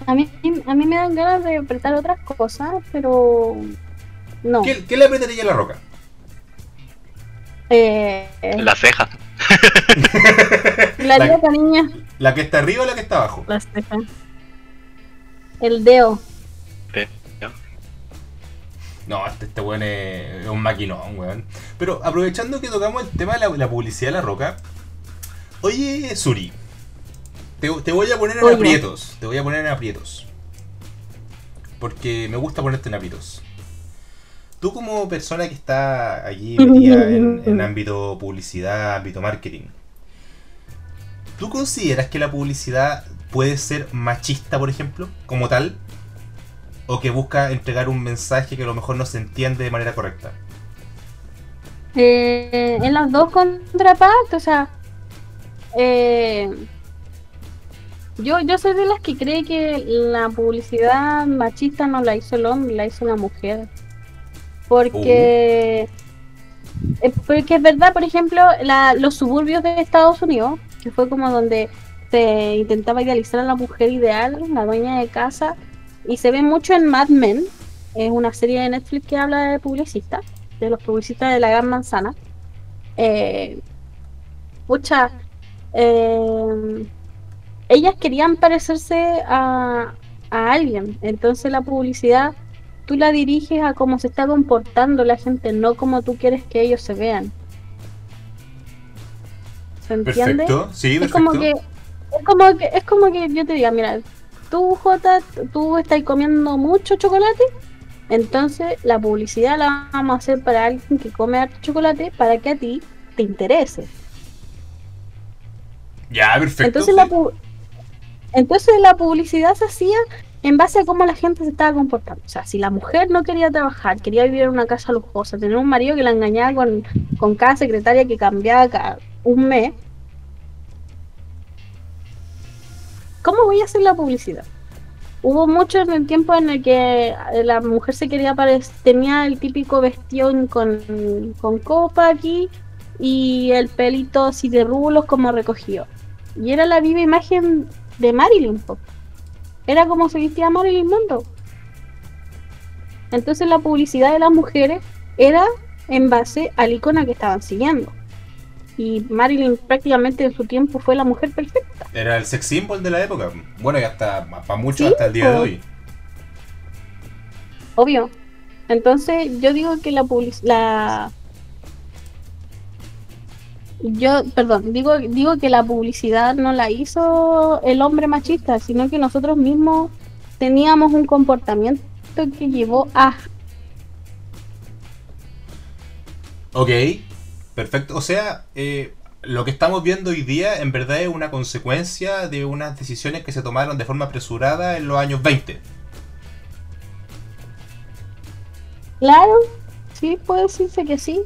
a mí, a mí me dan ganas de apretar otras cosas, pero no. ¿Qué, ¿Qué le apretaría a la roca? Eh, La ceja. la la- loca niña, ¿La que está arriba o la que está abajo? las cejas. El dedo. Sí, ¿no? No, este, este weón es, es un maquinón, weón. Pero aprovechando que tocamos el tema de la, la publicidad de la roca. Oye, Suri. Te, te voy a poner en Oye. aprietos. Te voy a poner en aprietos. Porque me gusta ponerte en aprietos. Tú como persona que está allí metida en, en ámbito publicidad, ámbito marketing. ¿Tú consideras que la publicidad puede ser machista, por ejemplo, como tal? ¿O que busca entregar un mensaje que a lo mejor no se entiende de manera correcta? Eh, en las dos contrapartes, o sea, eh, yo, yo soy de las que cree que la publicidad machista no la hizo el hombre, la hizo la mujer. Porque, eh, porque es verdad, por ejemplo, la- los suburbios de Estados Unidos, que fue como donde se intentaba idealizar a la mujer ideal, la dueña de casa, y se ve mucho en Mad Men, es una serie de Netflix que habla de publicistas de los publicistas de la Gran Manzana. Eh, pucha, eh, ellas querían parecerse a, a alguien, entonces la publicidad tú la diriges a cómo se está comportando la gente, no como tú quieres que ellos se vean. ¿Se entiende? Perfecto, sí, Es como que es como que es como que yo te diga, mira, tú Jota, tú estás comiendo mucho chocolate, entonces la publicidad la vamos a hacer para alguien que come harto chocolate para que a ti te interese. Ya, perfecto. Entonces sí. la entonces la publicidad se hacía en base a cómo la gente se estaba comportando. O sea, si la mujer no quería trabajar, quería vivir en una casa lujosa, tener un marido que la engañaba con, con cada secretaria que cambiaba cada un mes, ¿cómo voy a hacer la publicidad? Hubo mucho en el tiempo en el que la mujer se quería parecer, tenía el típico vestión con, con copa aquí y el pelito así de rulos como recogido. Y era la viva imagen de Marilyn. po. Era como se vestía Marilyn Monroe. Entonces la publicidad de las mujeres era en base al icono que estaban siguiendo. Y Marilyn prácticamente en su tiempo fue la mujer perfecta. Era el sex symbol de la época. Bueno, y hasta para muchos Sí, hasta el día de hoy. Obvio. Entonces yo digo que la publicidad... La... Yo, perdón, digo, digo que la publicidad no la hizo el hombre machista, sino que nosotros mismos teníamos un comportamiento que llevó a... Ok, perfecto. O sea, eh, lo que estamos viendo hoy día en verdad es una consecuencia de unas decisiones que se tomaron de forma apresurada en los años 20. Claro, sí, puede decirse que sí.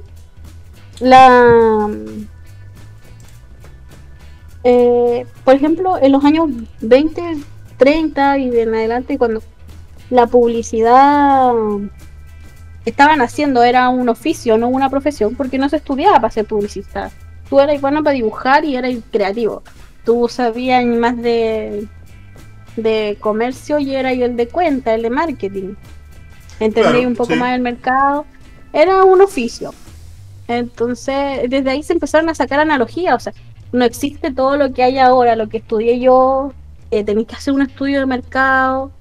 La... eh, por ejemplo, en los años 20, 30 y de en adelante, cuando la publicidad estaban haciendo era un oficio, no una profesión, porque no se estudiaba para ser publicista. Tú eras bueno para dibujar y eras creativo. Tú sabías más de, de comercio y era el de cuenta, el de marketing. Entendí Claro, un poco sí. más el mercado. Era un oficio. Entonces, desde ahí se empezaron a sacar analogías. O sea, no existe todo lo que hay ahora, lo que estudié yo. Eh, tenéis que hacer un estudio de mercado,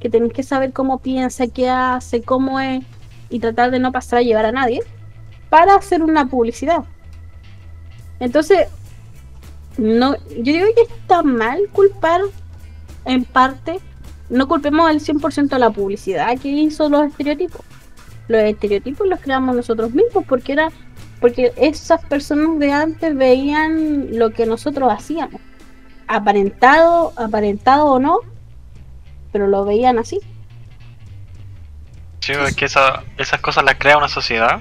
que tenéis que saber cómo piensa, qué hace, cómo es, y tratar de no pasar a llevar a nadie para hacer una publicidad. Entonces, no, yo digo que está mal culpar en parte, no culpemos al 100% a la publicidad que hizo los estereotipos. Los estereotipos los creamos nosotros mismos porque era porque esas personas de antes veían lo que nosotros hacíamos. Aparentado, aparentado o no, pero lo veían así. Sí, es que esa- esas cosas las crea una sociedad,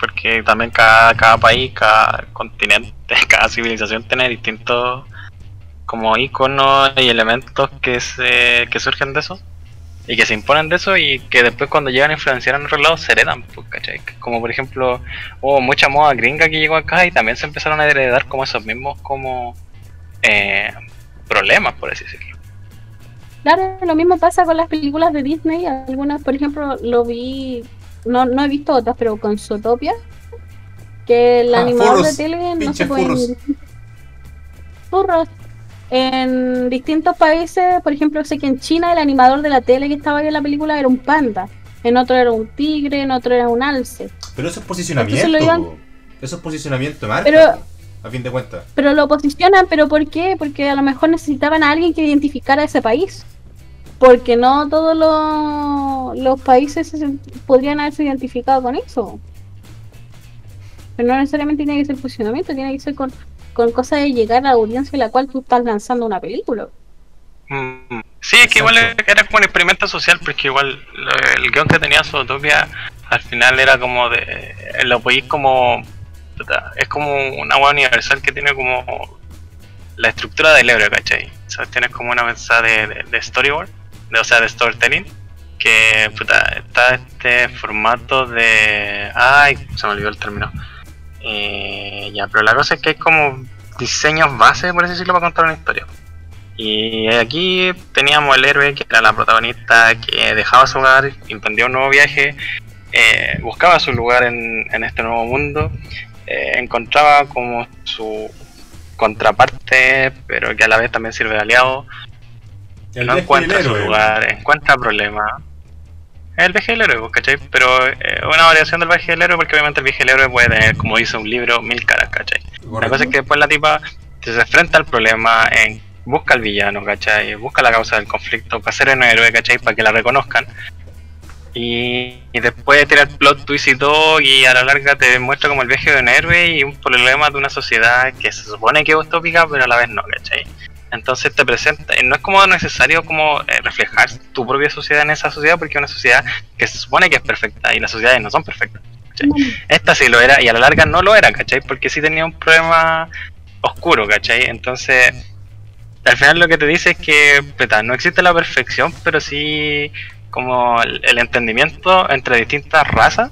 porque también cada, cada país, cada continente, cada civilización tiene distintos como iconos y elementos que se que surgen de eso y que se imponen de eso y que después cuando llegan a influenciar en otros lados se heredan, pues, ¿cachai? Como por ejemplo, hubo mucha moda gringa que llegó acá y también se empezaron a heredar como esos mismos como eh, problemas, por así decirlo. Claro, lo mismo pasa con las películas de Disney. Algunas, por ejemplo, lo vi, no, no he visto otras, pero con Zootopia, que el Ah, animador furros, de tele no se puede. furros. Furros. En distintos países, por ejemplo, sé que en China el animador de la tele que estaba ahí en la película era un panda, en otro era un tigre, en otro era un alce. Pero eso es posicionamiento. Lo iban-. Eso es posicionamiento marca. Pero- a fin de cuentas. Pero lo posicionan, ¿pero por qué? Porque a lo mejor necesitaban a alguien que identificara ese país. Porque no todos los, los países se- podrían haberse identificado con eso. Pero no necesariamente tiene que ser posicionamiento, tiene que ser con, con cosas de llegar a la audiencia en la cual tú estás lanzando una película. Mm, Sí, es que igual era como un experimento social, porque igual lo- el guion que tenía Zootopia al final era como de. Lo podéis como. Es como una web universal que tiene como la estructura del héroe, ¿cachai? O sea, tienes como una mensaje de, de- de storyboard, de, o sea, de storytelling, que puta, está este formato de. Ay, se me olvidó el término. Eh, ya, pero la cosa es que hay como diseños base, por así decirlo, para contar una historia. Y aquí teníamos el héroe que era la protagonista que dejaba su hogar, emprendía un nuevo viaje, eh, buscaba su lugar en, en este nuevo mundo, eh, encontraba como su contraparte, pero que a la vez también sirve de aliado, El no encuentra su lugar, encuentra problemas. El viaje del héroe, ¿cachai? Pero eh, una variación del viaje del héroe, porque obviamente el viaje del héroe puede tener, como dice un libro, mil caras, ¿cachai? La Correcto. cosa es que después la tipa se enfrenta al problema, en, busca al villano, ¿cachai? Busca la causa del conflicto para ser un héroe, ¿cachai? Para que la reconozcan. Y, y después tira el plot twist y todo, y a la larga te demuestra como el viaje de un héroe y un problema de una sociedad que se supone que es utópica, pero a la vez no, ¿cachai? Entonces te presenta, y no es como necesario como eh, reflejar tu propia sociedad en esa sociedad, porque es una sociedad que se supone que es perfecta, y las sociedades no son perfectas. ¿cachai? Esta sí lo era y a la larga no lo era, ¿cachai? Porque sí tenía un problema oscuro, ¿cachai? Entonces, al final lo que te dice es que no existe la perfección, pero sí como el, el entendimiento entre distintas razas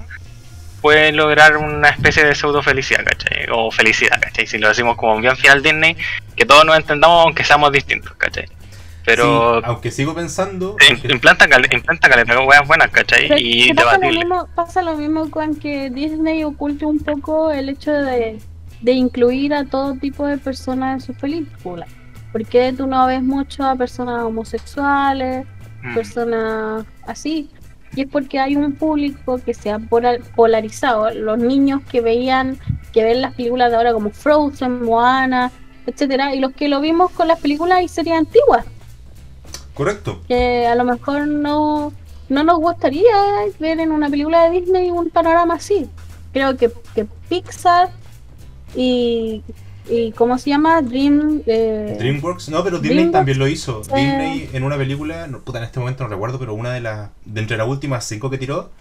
puede lograr una especie de pseudo felicidad, ¿cachai? O felicidad, ¿cachai? Si lo decimos como bien final Disney, que todos nos entendamos aunque seamos distintos, ¿cachai? Pero Sí, aunque sigo pensando. implanta, implanta caleta con weas buenas, ¿cachai? Pero Y pasa, lo debatible. mismo, pasa lo mismo con que Disney oculte un poco el hecho de, de incluir a todo tipo de personas en sus películas. Porque tú no ves mucho a personas homosexuales, Mm. personas así. Y es porque hay un público que se ha polar- polarizado. Los niños que veían, que ven las películas de ahora como Frozen, Moana, etcétera, y los que lo vimos con las películas y series antiguas Correcto. que a lo mejor no, no nos gustaría ver en una película de Disney un panorama así. Creo que, que Pixar y, y ¿cómo se llama? Dream... eh, DreamWorks, no, pero Disney DreamWorks, también lo hizo. sí. Disney en una película, no, puta, en este momento no recuerdo, pero una de las, de entre las últimas cinco que tiró,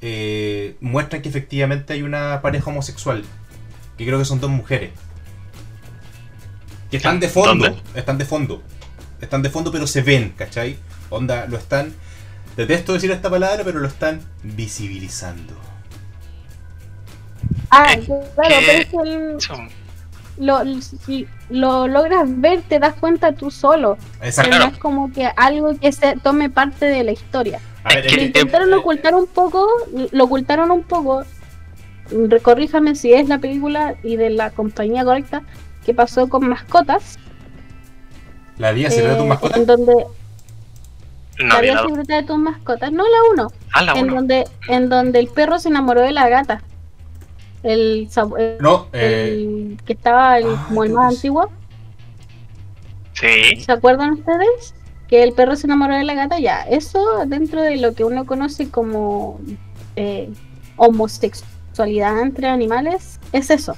eh, muestran que efectivamente hay una pareja homosexual, que creo que son dos mujeres. Que están de fondo, ¿Dónde? están de fondo, están de fondo pero se ven, ¿cachai? Onda, lo están, detesto decir esta palabra, pero lo están visibilizando. Ah, Eh, claro, pero es que el-. Lo, si lo logras ver, te das cuenta tú solo. Exacto. No es como que algo que se tome parte de la historia. A ver, Es Lo eh, intentaron ocultar un poco, lo ocultaron un poco. Recorríjame si es la película y de la compañía correcta que pasó con mascotas. la vida secreta de tu eh, mascota. en donde No, la la- secreta de tus mascotas, no la uno, Ah, la en uno. donde en donde el perro se enamoró de la gata. El, el- No, eh, el que estaba el, ah, como el más antiguo. Sí. ¿Se acuerdan ustedes? Que el perro se enamoró de la gata, ya. Eso dentro de lo que uno conoce como eh, homosexualidad entre animales, es eso.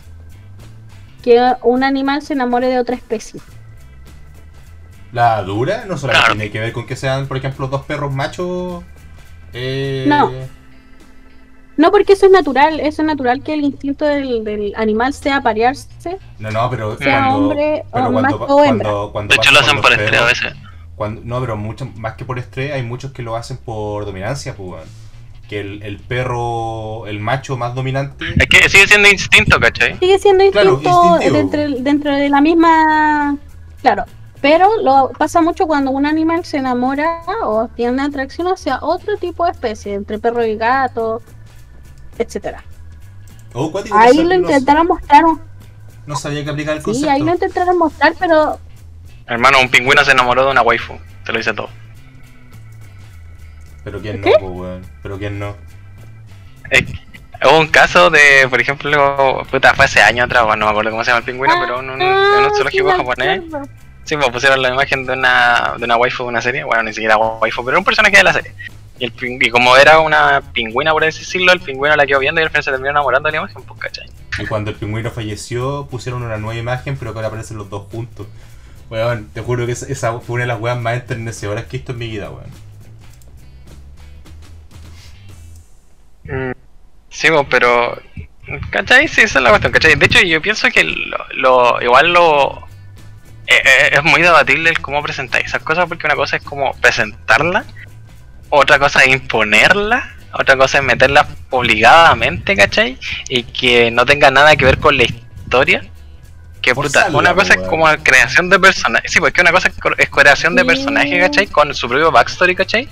Que un animal se enamore de otra especie. la dura no solamente Claro. tiene que ver con que sean, por ejemplo, dos perros machos Eh, No. No, porque eso es natural, eso es natural que el instinto del, del animal sea parearse. No, no, pero Sea cuando, hombre pero o cuando, macho o hembra. cuando, cuando De hecho, lo hacen por estrés a veces. cuando- no, pero mucho, más que por estrés, hay muchos que lo hacen por dominancia, pues. Que el, el perro, el macho más dominante. Es que sigue siendo instinto, ¿cachai? Sigue siendo instinto dentro, dentro de la misma. Claro, pero lo pasa mucho cuando un animal se enamora o tiene atracción hacia otro tipo de especie, entre perro y gato, etcétera. Oh, Ahí lo no- intentaron mostrar, No sabía que aplicar el sí, concepto. ahí lo intentaron mostrar, pero Hermano, un pingüino se enamoró de una waifu. Te lo dice todo. Pero quién ¿Qué? no, pues, weón. Pero quién no. Eh, hubo un caso de, por ejemplo, puta, fue hace años atrás, bueno, no me acuerdo cómo se llama el pingüino, pero en un, en un Ah, zoológico sí me japonés. Sí, pues pusieron la imagen de una, de una waifu de una serie. Bueno, ni siquiera waifu, pero era un personaje de la serie. Y, el ping- y como era una pingüina, por así decirlo, el pingüino la quedó viendo y al final se terminó enamorando de la imagen, pues, ¿cachai? Y cuando el pingüino falleció, pusieron una nueva imagen, pero que ahora aparecen los dos juntos. Weón, te juro que esa, fue una de las weas más enternecedoras que he visto en mi vida, weón. Mm, Sí, pues, pero. ¿Cachai? Sí, esa es la cuestión, ¿cachai? De hecho, yo pienso que lo, lo- igual lo. eh, eh, es muy debatible el cómo presentáis esas cosas, porque una cosa es como presentarla, otra cosa es imponerla, otra cosa es meterla obligadamente, ¿cachai? Y que no tenga nada que ver con la historia. Que puta, una cosa es como creación de personajes. Sí, porque una cosa es, creación de Sí. personajes, ¿cachai? Con su propio backstory, ¿cachai?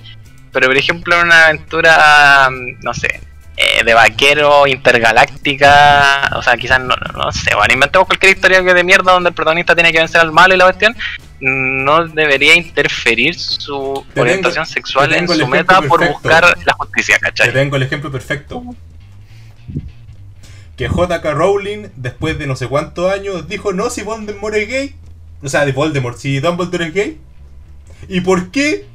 Pero por ejemplo, en una aventura, mm, no sé, eh, de vaquero intergaláctica, o sea, quizás no, no, no sé, bueno, inventemos cualquier historia de mierda donde el protagonista tiene que vencer al malo y la cuestión, no debería interferir su Te orientación tengo- sexual te en su meta por buscar la justicia, Te ¿cachai? tengo el ejemplo perfecto. Que J.K. Rowling, después de no sé cuántos años, dijo no si Voldemort es gay. O sea, de Voldemort, si Dumbledore es gay. ¿Y por qué?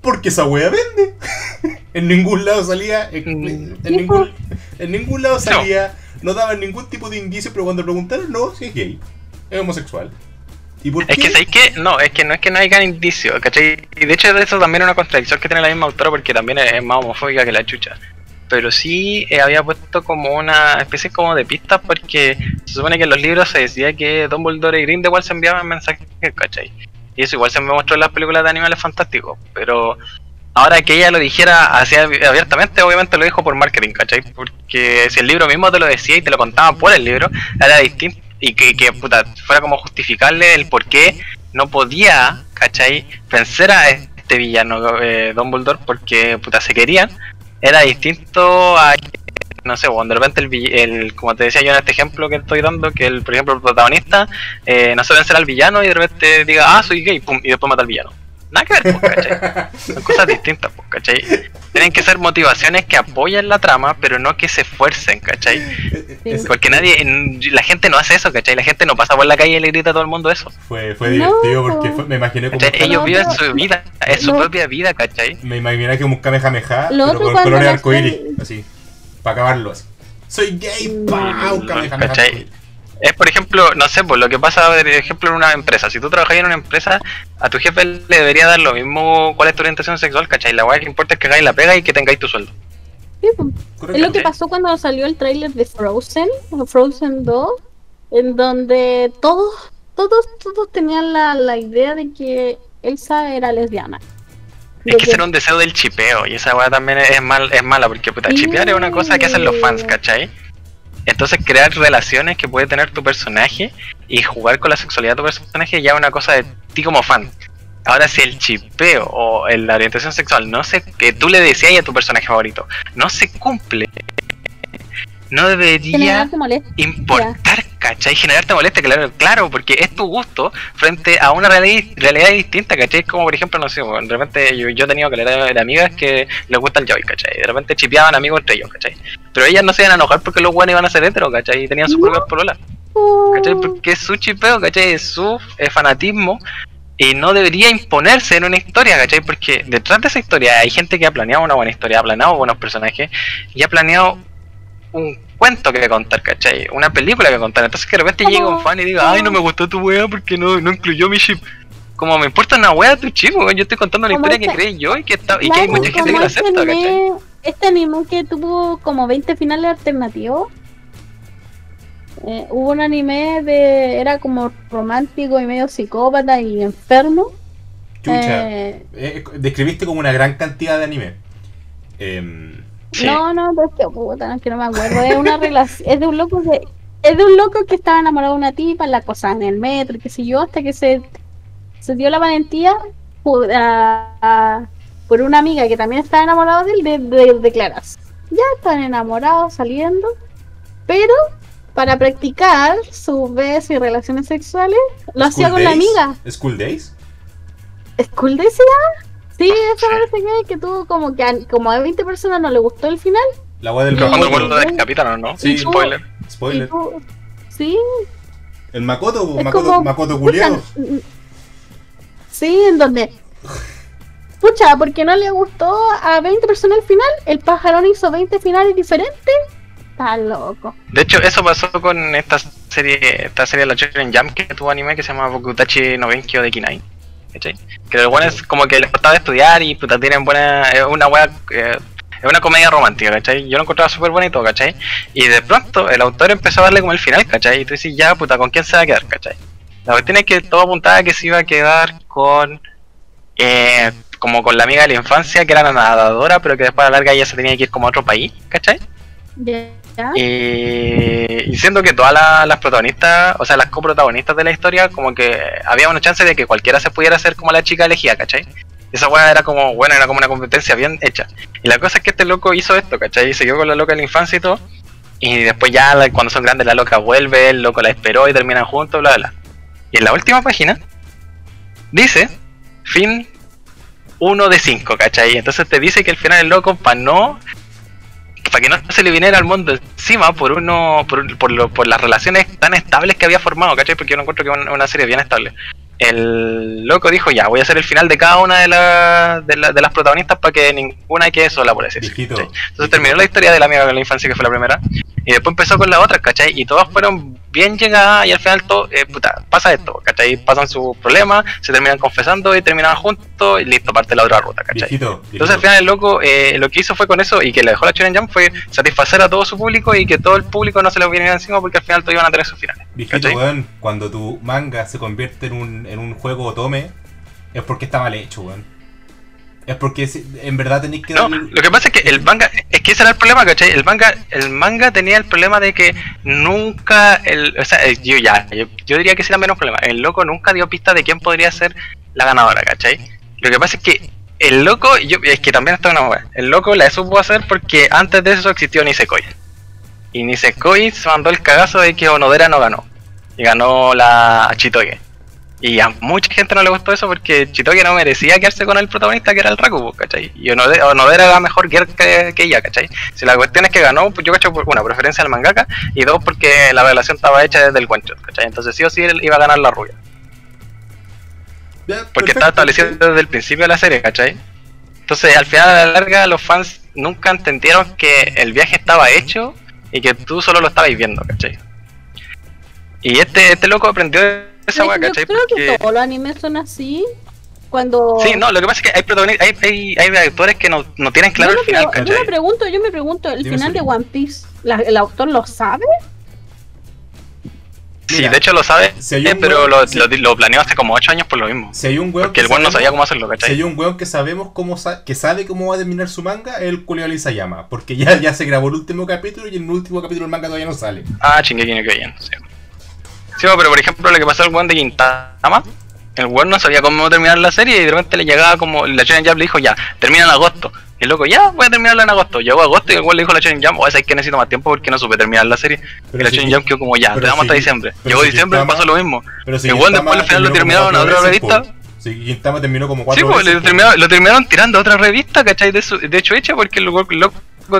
Porque esa wea vende. en ningún lado salía. En, Mm. en ningún, en ningún lado salía. No daban ningún tipo de indicio, pero cuando preguntaron, no, si es gay. Es homosexual. ¿Y por Es que ¿sabéis que no, es que no es que no haya indicio, ¿cachai? Y de hecho eso también es una contradicción que tiene la misma autora porque también es más homofóbica que la chucha. Pero sí eh, había puesto como una especie como de pistas porque se supone que en los libros se decía que Dumbledore y Grindelwald se enviaban mensajes, ¿cachai? Y eso igual se me mostró en las películas de animales fantásticos, pero ahora que ella lo dijera así ab- abiertamente, obviamente lo dijo por marketing, ¿cachai? Porque si el libro mismo te lo decía y te lo contaban por el libro, era distinto. Y que, que puta, fuera como justificarle el por qué no podía, ¿cachai? Vencer a este villano eh, Dumbledore porque puta se querían. Era distinto a no sé, cuando de repente el, como te decía yo en este ejemplo que estoy dando, que el, por ejemplo, el protagonista eh, no se vencer al villano y de repente diga, ah, soy gay, pum, y después mata al villano. Nada que ver, pues, ¿cachai? Son cosas distintas, pues, ¿cachai? Tienen que ser motivaciones que apoyen la trama, pero no que se esfuercen, ¿cachai? Sí. Porque nadie, en- la gente no hace eso, ¿cachai? La gente no pasa por la calle y le grita a todo el mundo eso. Fue, fue No. divertido porque fue- me imaginé como. ¿cachai? un- Ellos No, viven su vida, es su no. propia vida, ¿cachai? Me imaginé como un Kamehameha, Lo pero con colores arcoíris, así. Para acabarlo así. Soy gay, Mm. pa, un Kamehameha ¿Cachai? Es, por ejemplo, no sé, pues lo que pasa, por ejemplo, en una empresa. Si tú trabajas en una empresa, a tu jefe le debería dar lo mismo cuál es tu orientación sexual, ¿cachai? La weá que importa es que hagáis la pega y que tengáis tu sueldo. Sí, pues. Es lo que pasó cuando salió el tráiler de Frozen, o Frozen 2, en donde todos, todos, todos tenían la, la idea de que Elsa era lesbiana. Es que ese era un deseo del chipeo y esa weá también es, mal, es mala porque puta, Sí. chipear es una cosa que hacen los fans, ¿cachai? Entonces crear relaciones que puede tener tu personaje y jugar con la sexualidad de tu personaje ya es una cosa de ti como fan. Ahora si el chipeo o la orientación sexual no se que tú le decías a tu personaje favorito no se cumple, no debería importar, ¿cachai? Generarte molestia, claro, claro, porque es tu gusto frente a una realidad, realidad distinta, ¿cachai? Como por ejemplo, no sé, de repente yo, yo he tenido calidad de amigas que les gusta el Joy, ¿cachai? De repente chipeaban amigos entre ellos, ¿cachai? Pero ellas no se iban a enojar porque los buenos iban a ser hetero, ¿cachai? Y tenían sus propias pololas, ¿cachai? Porque es su chipeo, ¿cachai? Es su eh, fanatismo y no debería imponerse en una historia, ¿cachai? Porque detrás de esa historia hay gente que ha planeado una buena historia, ha planeado buenos personajes y ha planeado un cuento que contar, ¿cachai? Una película que contar. Entonces que de repente llega un fan y diga, ay, no me gustó tu wea porque no, no incluyó mi ship. Como me importa una wea tu weón. Yo estoy contando la historia que creí yo y que, está, y que hay mucha gente que lo acepta, ¿cachai? Este anime que tuvo como 20 finales alternativos. Eh, hubo un anime de. Era como romántico y medio psicópata y enfermo. Chucha. Eh, Eh, describiste como una gran cantidad de anime. Em, Sí. No, no, pero es que, puta, no, es que no me acuerdo. Es una relación. Es de un loco que. Es de un loco que estaba enamorado de una tipa, la cosa en el metro, qué sé yo, hasta que se, se dio la valentía a- por una amiga que también estaba enamorada de él, de, de. Ya estaban enamorados, saliendo, pero para practicar sus besos y relaciones sexuales, lo hacía con la amiga. School Days. ¿School Days se llama? Sí, eso parece que, que tuvo como que a, como a 20 personas no le gustó el final. La wea del cuando Makoto. del capitán, ¿no? Sí. Spoiler. Spoiler. tú- sí, El Makoto, Makoto, como- Makoto Sí, en donde. Pucha, porque no le gustó a 20 personas el final, el pajarón hizo 20 finales diferentes. Está loco. De hecho, eso pasó con esta serie, esta serie de la Shonen Jump que tuvo anime que se llama Bokutachi no Genkyo de Kinai. ¿Cachai? Que los buenos es como que les gustaba estudiar y puta tienen buena. Es una eh, es una comedia romántica, ¿cachai? Yo lo encontraba súper bonito, ¿cachai? Y de pronto el autor empezó a darle como el final, ¿cachai? Y tú dices, ya, puta, ¿con quién se va a quedar, ¿cachai? La cuestión es que todo apuntaba que se iba a quedar con. Eh, como con la amiga de la infancia, que era la nadadora, pero que después a la larga ella se tenía que ir como a otro país, ¿cachai? Ya. Y, y siendo que todas la- las protagonistas, o sea, las coprotagonistas de la historia, como que había una chance de que cualquiera se pudiera hacer como la chica elegida, ¿cachai? Esa weá era como, bueno, era como una competencia bien hecha. Y la cosa es que este loco hizo esto, ¿cachai? Y siguió con la loca de la infancia y todo. Y después ya, la- cuando son grandes, la loca vuelve, el loco la esperó y terminan juntos, bla, bla. Y en la última página, dice, fin 1 de 5, ¿cachai? Entonces te dice que el final el loco, para no para que no se le viniera al mundo encima por uno por, por, lo- por las relaciones tan estables que había formado, ¿cachai? Porque yo no encuentro que una, una serie bien estable. El loco dijo, ya, voy a hacer el final de cada una de, la- de, la- de las protagonistas para que ninguna quede sola, por así. Entonces terminó la historia de la amiga de la infancia, que fue la primera, y después empezó con las otras, ¿cachai? Y todas fueron bien llegadas y al final todo, eh, puta, pasa esto, ¿cachai? Pasan sus problemas, se terminan confesando y terminan juntos y listo, parte la otra ruta, ¿cachai? Entonces al final el loco eh, lo que hizo fue con eso y que le dejó la Shonen Jump fue satisfacer a todo su público y que todo el público no se le viniera encima porque al final todos iban a tener sus finales. ¿cachai? weón, cuando tu manga se convierte en un, en un juego otome, es porque está mal hecho, weón. Es porque en verdad tenéis que No, darle- lo que pasa es que el manga, es que ese era el problema, ¿cachai? El manga, el manga tenía el problema de que nunca, el, o sea, eh, yo ya, yo, yo diría que ese era menos problema. El loco nunca dio pista de quién podría ser la ganadora, ¿cachai? Lo que pasa es que el loco, yo, es que también está una wea, el loco la supo hacer porque antes de eso existió Nisekoi. Y Nisekoi se mandó el cagazo de que Onodera no ganó. Y ganó la Chitoge. Y a mucha gente no le gustó eso porque Chitoge no merecía quedarse con el protagonista que era el Raku, ¿cachai? Y Onodera era mejor que, que, que ella, ¿cachai? Si la cuestión es que ganó, pues yo cacho por una preferencia al mangaka y dos porque la relación estaba hecha desde el one shot, ¿cachai? Entonces sí o sí él iba a ganar la rubia. Porque estaba establecido desde el principio de la serie, ¿cachai? Entonces al final a la larga los fans nunca entendieron que el viaje estaba hecho y que tú solo lo estabas viendo, ¿cachai? Y este, este loco aprendió esa ¿cachai? creo que todos los animes son así. Cuando. Sí, no, lo que pasa es que hay protagonistas, hay, hay, hay actores que no, no tienen claro yo, el final, pre- yo ¿cachai? me pregunto, yo me pregunto, ¿el Dime, final de. One Piece, la- el autor lo sabe? Sí, Mira, de hecho lo sabe, si hay eh, un pero weón- lo, si- lo, lo planeó hace como 8 años por lo mismo. Si hay un weón Porque el weón no sabía cómo hacerlo, Si ¿cachai? hay un weón que sabemos cómo sa- que sabe cómo va a terminar su manga, es el Julio Isayama. Porque ya, ya se grabó el último capítulo y en el último capítulo el manga todavía no sale. Ah, chingue, tiene que bien, sí. Sí, pero por ejemplo lo que pasó al weón de Gintama, el weón no sabía cómo terminar la serie y de repente le llegaba como, la Shonen Jump le dijo ya, termina en agosto. Y el loco, ya, voy a terminarlo en agosto. Llegó agosto y el weón le dijo a la Shonen Jump, o sea, es que necesito más tiempo porque no supe terminar la serie. y la si- Shonen Jump quedó como ya, pero te damos si- hasta diciembre. pero Llegó si diciembre y pasó lo mismo. Pero El weón después al final lo terminaron a cuatro otra revista. po. Si Gintama terminó como Sí, cuatro pues veces, lo terminaron, lo terminaron tirando a otra revista, ¿cachai? De, su, de hecho, hecha porque el loco,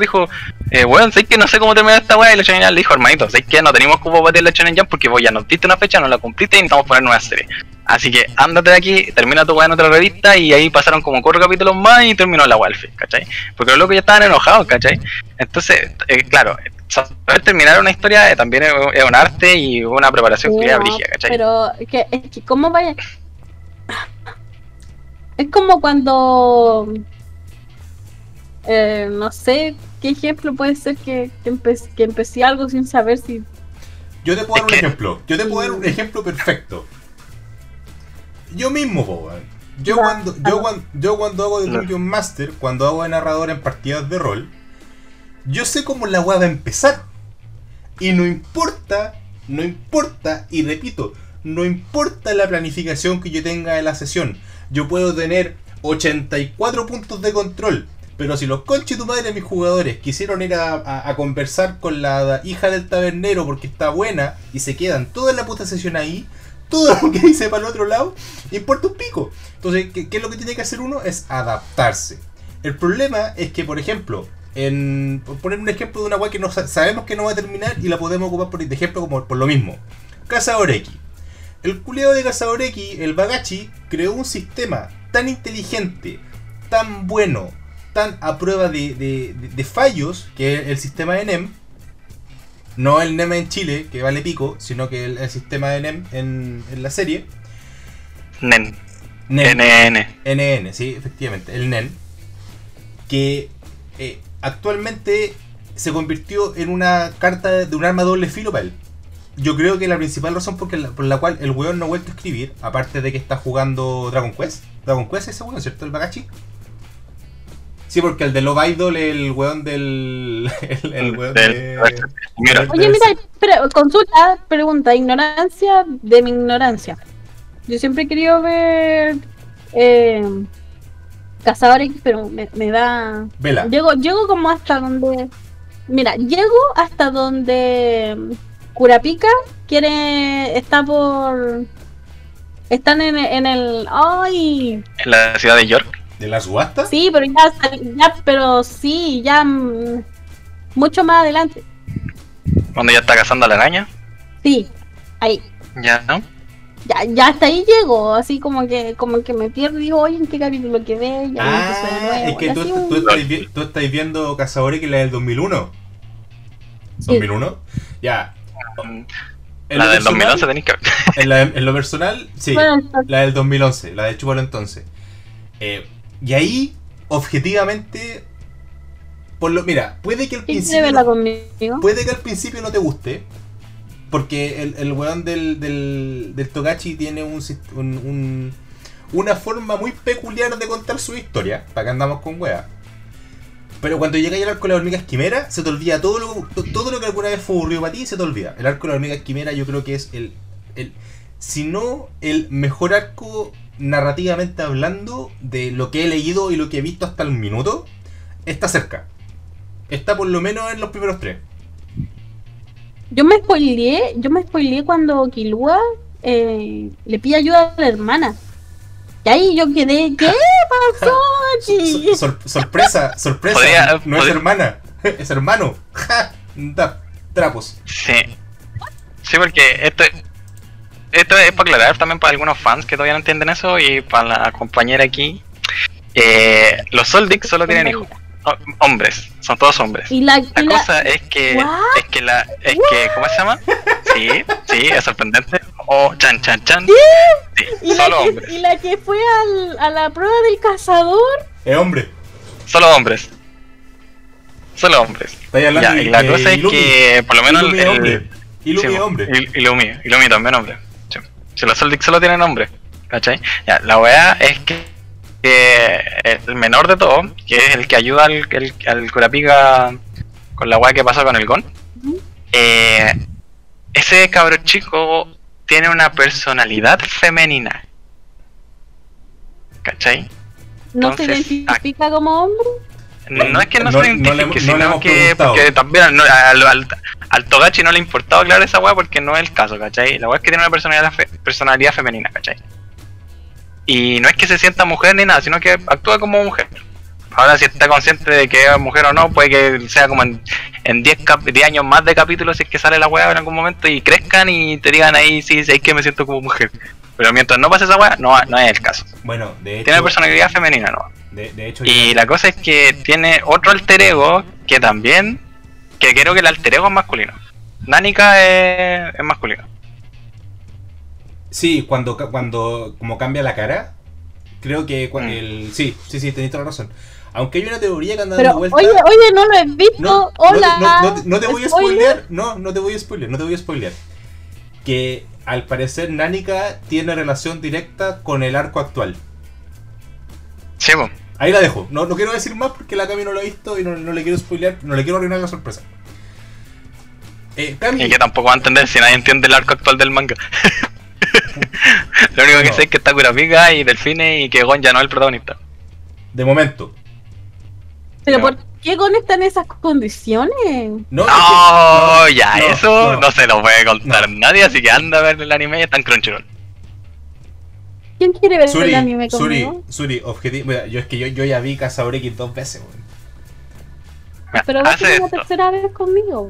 dijo, eh, weón, sé que no sé cómo terminar esta weá. Y la Shonen le dijo, hermanito, sé que no tenemos cupo para la Shonen Jump porque vos ya nos diste una fecha, no la cumpliste y necesitamos poner nueva serie. Así que ándate de aquí, termina tu weá en otra revista y ahí pasaron como cuatro capítulos más y terminó la weá al fin, ¿cachai? Porque los locos ya estaban enojados, ¿cachai? Entonces, eh, claro, saber terminar una historia eh, también es, es un arte y una preparación culiada no, brígida, ¿cachai? Pero, que, es que, ¿cómo vaya? Es como cuando. Eh, no sé qué ejemplo puede ser que, que, empe- que empecé algo sin saber si. Yo te puedo dar un ejemplo. Yo te puedo dar un ejemplo perfecto. Yo mismo, po, weón. Yo cuando, yo, cuando, yo cuando hago de. Dungeon Master, cuando hago de narrador en partidas de rol, yo sé cómo la weá va a empezar. Y no importa, no importa, y repito, no importa la planificación que yo tenga de la sesión. Yo puedo tener 84 puntos de control. Pero si los conches tu madre, mis jugadores, quisieron ir a, conversar con la hija del tabernero porque está buena y se quedan toda la puta sesión ahí, todo lo que dice para el otro lado, importa un pico. Entonces, ¿qué, es lo que tiene que hacer uno? Es adaptarse. El problema es que, por ejemplo, en, poner un ejemplo de una weá que no sa- sabemos que no va a terminar y la podemos ocupar por de ejemplo como por lo mismo. X. El culeado de X, el Bagachi, creó un sistema tan inteligente, tan bueno, tan a prueba de, de- de- de fallos, que es el sistema de NEM. No el NEM en Chile, que vale pico, sino que el, el sistema de NEM en, en la serie. Nen. NEM. NN. NN, sí, efectivamente, el NEN, que eh, actualmente se convirtió en una carta de un arma doble filo para él. Yo creo que la principal razón por la, por la cual el weón no ha vuelto a escribir, aparte de que está jugando Dragon Quest, Dragon Quest es ese weón, ¿cierto? El Bagachi. Sí, porque el de Love Idol, el weón del. El, el weón Del- de. Mira, Oye, mira, espera, consulta, pregunta, ignorancia de mi ignorancia. Yo siempre he querido ver eh, Cazador X, pero me, me da. Vela. Llego, llego como hasta donde. Mira, llego hasta donde Curapica quiere. Está por. Están en, en el. ¡Ay! en la ciudad de York. ¿De la subasta? Sí, pero ya, ya pero sí, ya. mm, Mucho más adelante. Cuando ya está cazando a la araña. Sí, ahí. Ya, ¿no? Ya, ya hasta ahí llego, así como que, como que me pierdo y digo, oye, ¿en qué capítulo quedé? Ya Ah, nuevo. es que tú, así tú, un- estás, vi- tú estás viendo Cazador X, la del 2001. Sí. ¿2001? Ya. En La del personal- 2011 tenéis que ver. En, la- en lo personal, sí. Bueno, entonces, La del 2011, la de Chúpalo entonces. Eh, y ahí, objetivamente, por lo, mira, puede que al ¿quién quiere principio, no, puede que al principio no te guste, porque el, el weón del, del, del Togachi tiene un, un- un- una forma muy peculiar de contar su historia, para que andamos con wea. Pero cuando llega al arco de la hormiga esquimera, se te olvida todo lo, to- todo lo que alguna vez fue aburrido para ti, se te olvida. El arco de la hormiga esquimera yo creo que es el, el si no el mejor arco narrativamente hablando de lo que he leído y lo que he visto hasta el minuto, está cerca. Está por lo menos en los primeros tres. Yo me spoileé, yo me spoileé cuando Kilua eh, le pide ayuda a la hermana. Y ahí yo quedé, ¿qué pasó aquí? Sor- sor- sorpresa, sorpresa. Podría- no es hermana, es hermano. Ja, da, trapos. Sí. Sí, porque esto, esto es para aclarar también para algunos fans que todavía no entienden eso y para la compañera aquí. Eh, los Soldic solo tienen hijos. ho- Hombres, son todos hombres. Y la, La y la- cosa es que, What? es que la, es que, ¿cómo se llama? Sí, sí, es sorprendente. O chan chan chan. Sí, y la solo que, hombres, y la que fue al- a la prueba del cazador. Es hombre. solo hombres. Solo hombres. Ya, y la cosa es que, por lo menos, Illumi el, es hombre. Illumi Sí, hombre. También hombre. Si los Celtics solo ¿cachai? Ya, la weá es que, que el menor de todo, que es el que ayuda al, el- al Curapica con la weá que pasa con el Gon, eh, ese cabro chico tiene una personalidad femenina. ¿Cachai? No se Entonces, identifica como hombre. No es que no, No- se identifique, no le sino que porque también al, al, al Togachi no le importaba aclarar esa weá porque no es el caso, ¿cachai? La weá es que tiene una personalidad, fe- personalidad femenina, ¿cachai? Y no es que se sienta mujer ni nada, sino que actúa como mujer. Ahora si está consciente de que es mujer o no, puede que sea como en, en 10, cap- 10 años más de capítulos si es que sale la weá en algún momento y crezcan y te digan ahí, sí, sí, es que me siento como mujer. Pero mientras no pase esa weá, no, no es el caso. Bueno, de hecho. Tiene personalidad femenina, ¿no? De, de hecho, Y la cosa es que tiene otro alter ego que también, que creo que el alter ego es masculino. Nanika es, es masculino. Sí, cuando, cuando como cambia la cara, creo que Mm. el, sí, sí, sí, tenéis toda la razón. Aunque hay una teoría que anda dando vuelta. oye, oye, no lo he visto. no, Hola. no, te- no te- no te voy a Spoiler. spoilear, no, no te voy a spoilear, no te voy a spoilear. Que al parecer Nanika tiene relación directa con el arco actual. Sí, po. Ahí la dejo. No, no quiero decir más porque la Cami no lo ha visto y no, no le quiero spoilear, no le quiero arruinar la sorpresa. Eh, Cami, Y que tampoco va a entender si nadie entiende el arco actual del manga. Lo único que No. sé es que está Kurapika y Delfine y que Gon ya no es el protagonista. de momento. Pero No. ¿por qué conectan esas condiciones? No, No, es que- ya, no, eso no. no, se lo puede contar No. nadie, así que anda a ver el anime y está en Crunchyroll. ¿Quién quiere ver Suri, el anime Suri, conmigo? Suri, objetivo. mira, yo es que yo, yo ya vi Cazador X dos veces, weón. Pero va a hace ser la esto. tercera vez conmigo.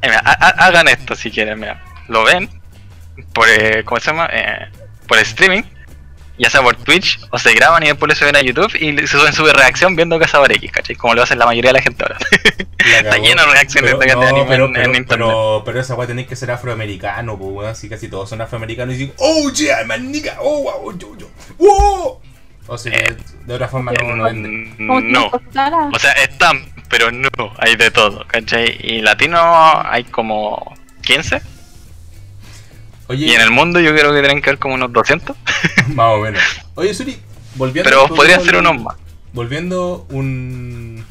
Eh, mira, ha- ha- hagan esto si quieren, mira. Lo ven por, eh, ¿cómo se llama? Eh, por streaming, ya sea por Twitch, o se graban y después lo suben a YouTube y se suben su reacción viendo Cazador X, ¿cachai? Como lo hacen la mayoría de la gente ahora. La Está lleno de reacciones Pero, de, de no, anime pero, en, pero, en internet. pero, pero esa weá tenéis que ser afroamericano, pues weón. Así casi todos son afroamericanos y dicen, oh yeah, man, nigga, oh wow, yo, yo, wow. O sea, Eh, de otra forma no, no no. costara. O sea, están, pero no, hay de todo, ¿cachai? Y latino hay como 15. Oye, Y en el mundo yo creo que tienen que haber como unos 200. más o menos. Oye, Suri, volviendo. Pero podría ser unos más. Volviendo un.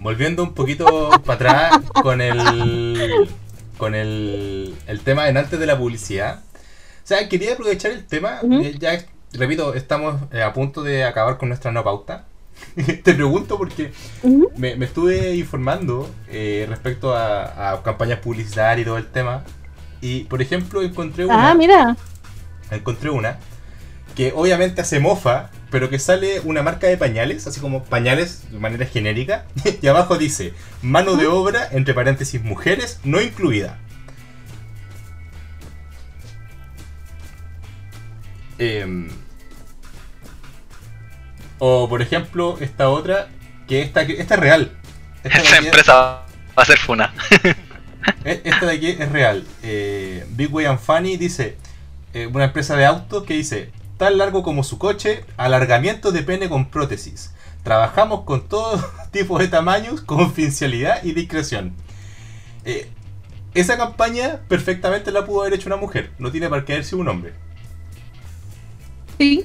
Volviendo un poquito para atrás con el. Con el. El tema en antes de la publicidad. O sea, quería aprovechar el tema. Eh, Ya, repito, estamos eh, a punto de acabar con nuestra no pauta. Te pregunto porque me, me estuve informando eh, respecto a, a campañas publicitarias y todo el tema. Y por ejemplo, encontré una Ah, mira. encontré una que obviamente hace mofa, pero que sale una marca de pañales, así como pañales de manera genérica, y abajo dice mano de obra, entre paréntesis mujeres, no incluida. Em, o por ejemplo, esta otra, que esta, que- esta es real. Esta Esa empresa va a ser funa. e- Esta de aquí es real. Eh, Big Way and Funny dice, eh, una empresa de autos que dice, tan largo como su coche, alargamiento de pene con prótesis. Trabajamos con todo tipo de tamaños, confidencialidad y discreción. Eh, esa campaña perfectamente la pudo haber hecho una mujer, no tiene por qué haber sido un hombre. Sí.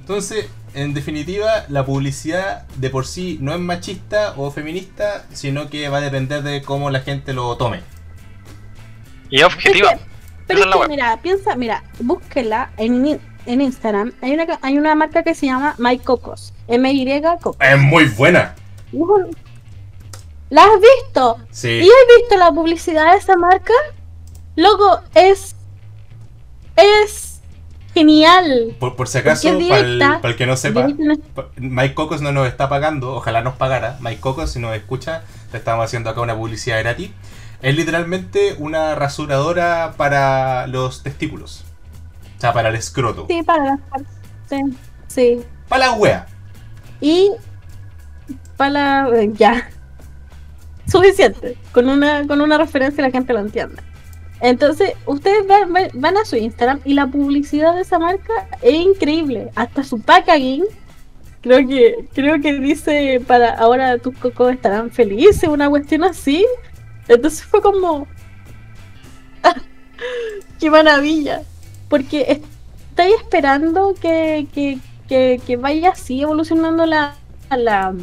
Entonces, en definitiva, la publicidad de por sí no es machista o feminista, sino que va a depender de cómo la gente lo tome. Y objetiva. Pero Esa es es que, mira, piensa, mira, búsquela en, en Instagram. Hay una, ca- hay una marca que se llama My Cocos. M-Y Cocos. Es muy buena. ¿La has visto? Sí. ¿Y has visto la publicidad de esa marca? Loco, es. Es genial. Por, por si acaso, para el, directa. para el que no sepa, Mike Cocos no nos está pagando, ojalá nos pagara. Mike Cocos, si nos escucha, te estamos haciendo acá una publicidad gratis. Es literalmente una rasuradora para los testículos. O sea, para el escroto. Sí, para las partes. Sí. Para la wea. Y. Para. eh, Ya. Suficiente. Con una, con una referencia la gente lo entiende. Entonces, ustedes van, van- a su Instagram y la publicidad de esa marca es increíble. Hasta su packaging. Creo que, creo que dice para ahora tus cocos estarán felices, una cuestión así. Entonces fue como. ¡Qué maravilla! Porque estoy esperando que, que, que, que vaya así evolucionando la, la,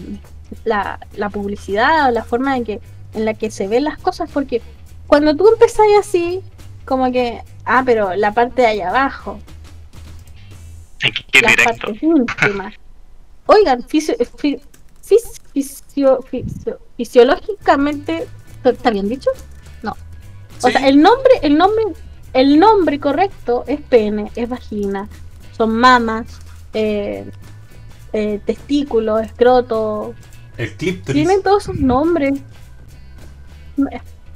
la, la publicidad o la forma en, que, en la que se ven las cosas. Porque cuando tú empezás así, como que, ah, pero la parte de allá abajo, las directo. partes íntimas. Oigan, fisio- fi- fis- fisio- fisio- fisiológicamente, ¿está bien dicho? No. O Sí. sea, el nombre, el nombre, el nombre correcto es pene, es vagina, son mamas, eh, eh, testículos, escroto, El tienen todos sus nombres.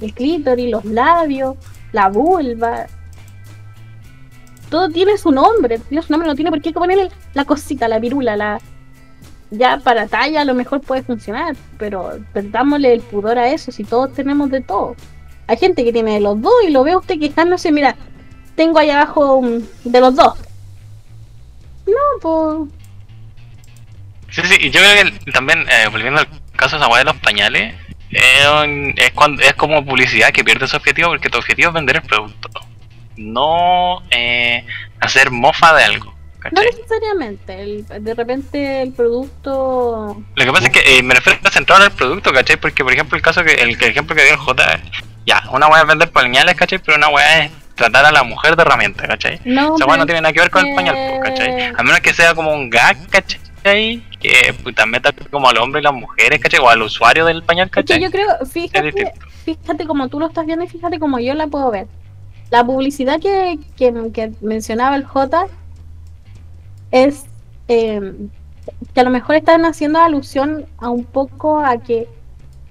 El clítoris, los labios, la vulva. Todo tiene su nombre. Tiene su nombre, no tiene por qué ponerle la cosita, la virula, la. Ya para talla a lo mejor puede funcionar, pero perdámosle el pudor a eso si todos tenemos de todo. Hay gente que tiene de los dos y lo ve usted quejándose, mira, tengo ahí abajo de los dos. No, pues... Sí, sí, yo creo que también, eh, volviendo al caso de esa de los pañales, es, cuando, es como publicidad que pierde su objetivo porque tu objetivo es vender el producto, no eh, hacer mofa de algo. No ¿cachai? necesariamente, el- de repente el producto... Lo que pasa es que eh, me refiero a centrar en el producto, ¿cachai? Porque, por ejemplo, el caso que el, el ejemplo que dio el J, ya, una weá es vender pañales, ¿cachai? Pero una weá es tratar a la mujer de herramienta, ¿cachai? No, Esa weá no tiene nada que ver con el pañal, ¿cachai? A menos que sea como un gag, ¿cachai? Que puta meta como al hombre y las mujeres, ¿cachai? O al usuario del pañal, Es que ¿cachai? yo creo, fíjate, fíjate como tú lo estás viendo y fíjate como yo la puedo ver. La publicidad que, que, que mencionaba el J es eh, que a lo mejor están haciendo alusión a un poco a que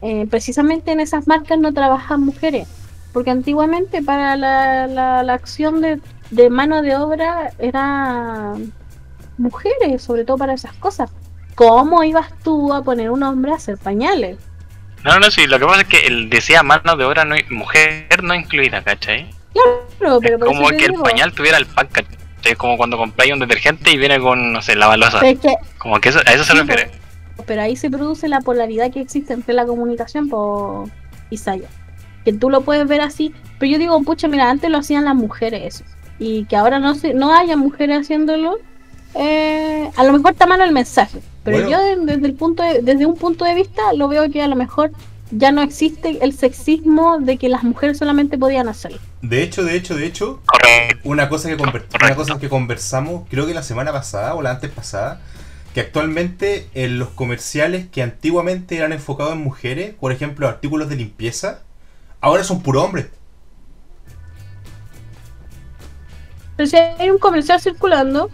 eh, precisamente en esas marcas no trabajan mujeres. Porque antiguamente para la, la, la acción de, de mano de obra era mujeres, sobre todo para esas cosas. ¿Cómo ibas tú a poner un hombre a hacer pañales? No, no, sí, lo que pasa es que él decía mano de obra no, mujer no incluida, ¿cachai? Claro, pero Es como que el digo, pañal tuviera el pack, ¿cachai? Es como cuando compráis un detergente y viene con, no sé, la balosa. es que- Como que eso, a eso se Sí, refiere. pero ahí se produce la polaridad que existe entre la comunicación por Isaya. Que tú lo puedes ver así, pero yo digo, pucha, mira, antes lo hacían las mujeres eso. Y que ahora no se, no haya mujeres haciéndolo, eh, a lo mejor está malo el mensaje. Pero Bueno. yo de- desde el punto de- desde un punto de vista lo veo que a lo mejor ya no existe el sexismo de que las mujeres solamente podían hacerlo. De hecho, de hecho, de hecho, una cosa que una cosa que conversamos, creo que la semana pasada o la antes pasada, que actualmente en los comerciales que antiguamente eran enfocados en mujeres, por ejemplo, artículos de limpieza, ahora son puro hombres. Pero si hay un comercial circulando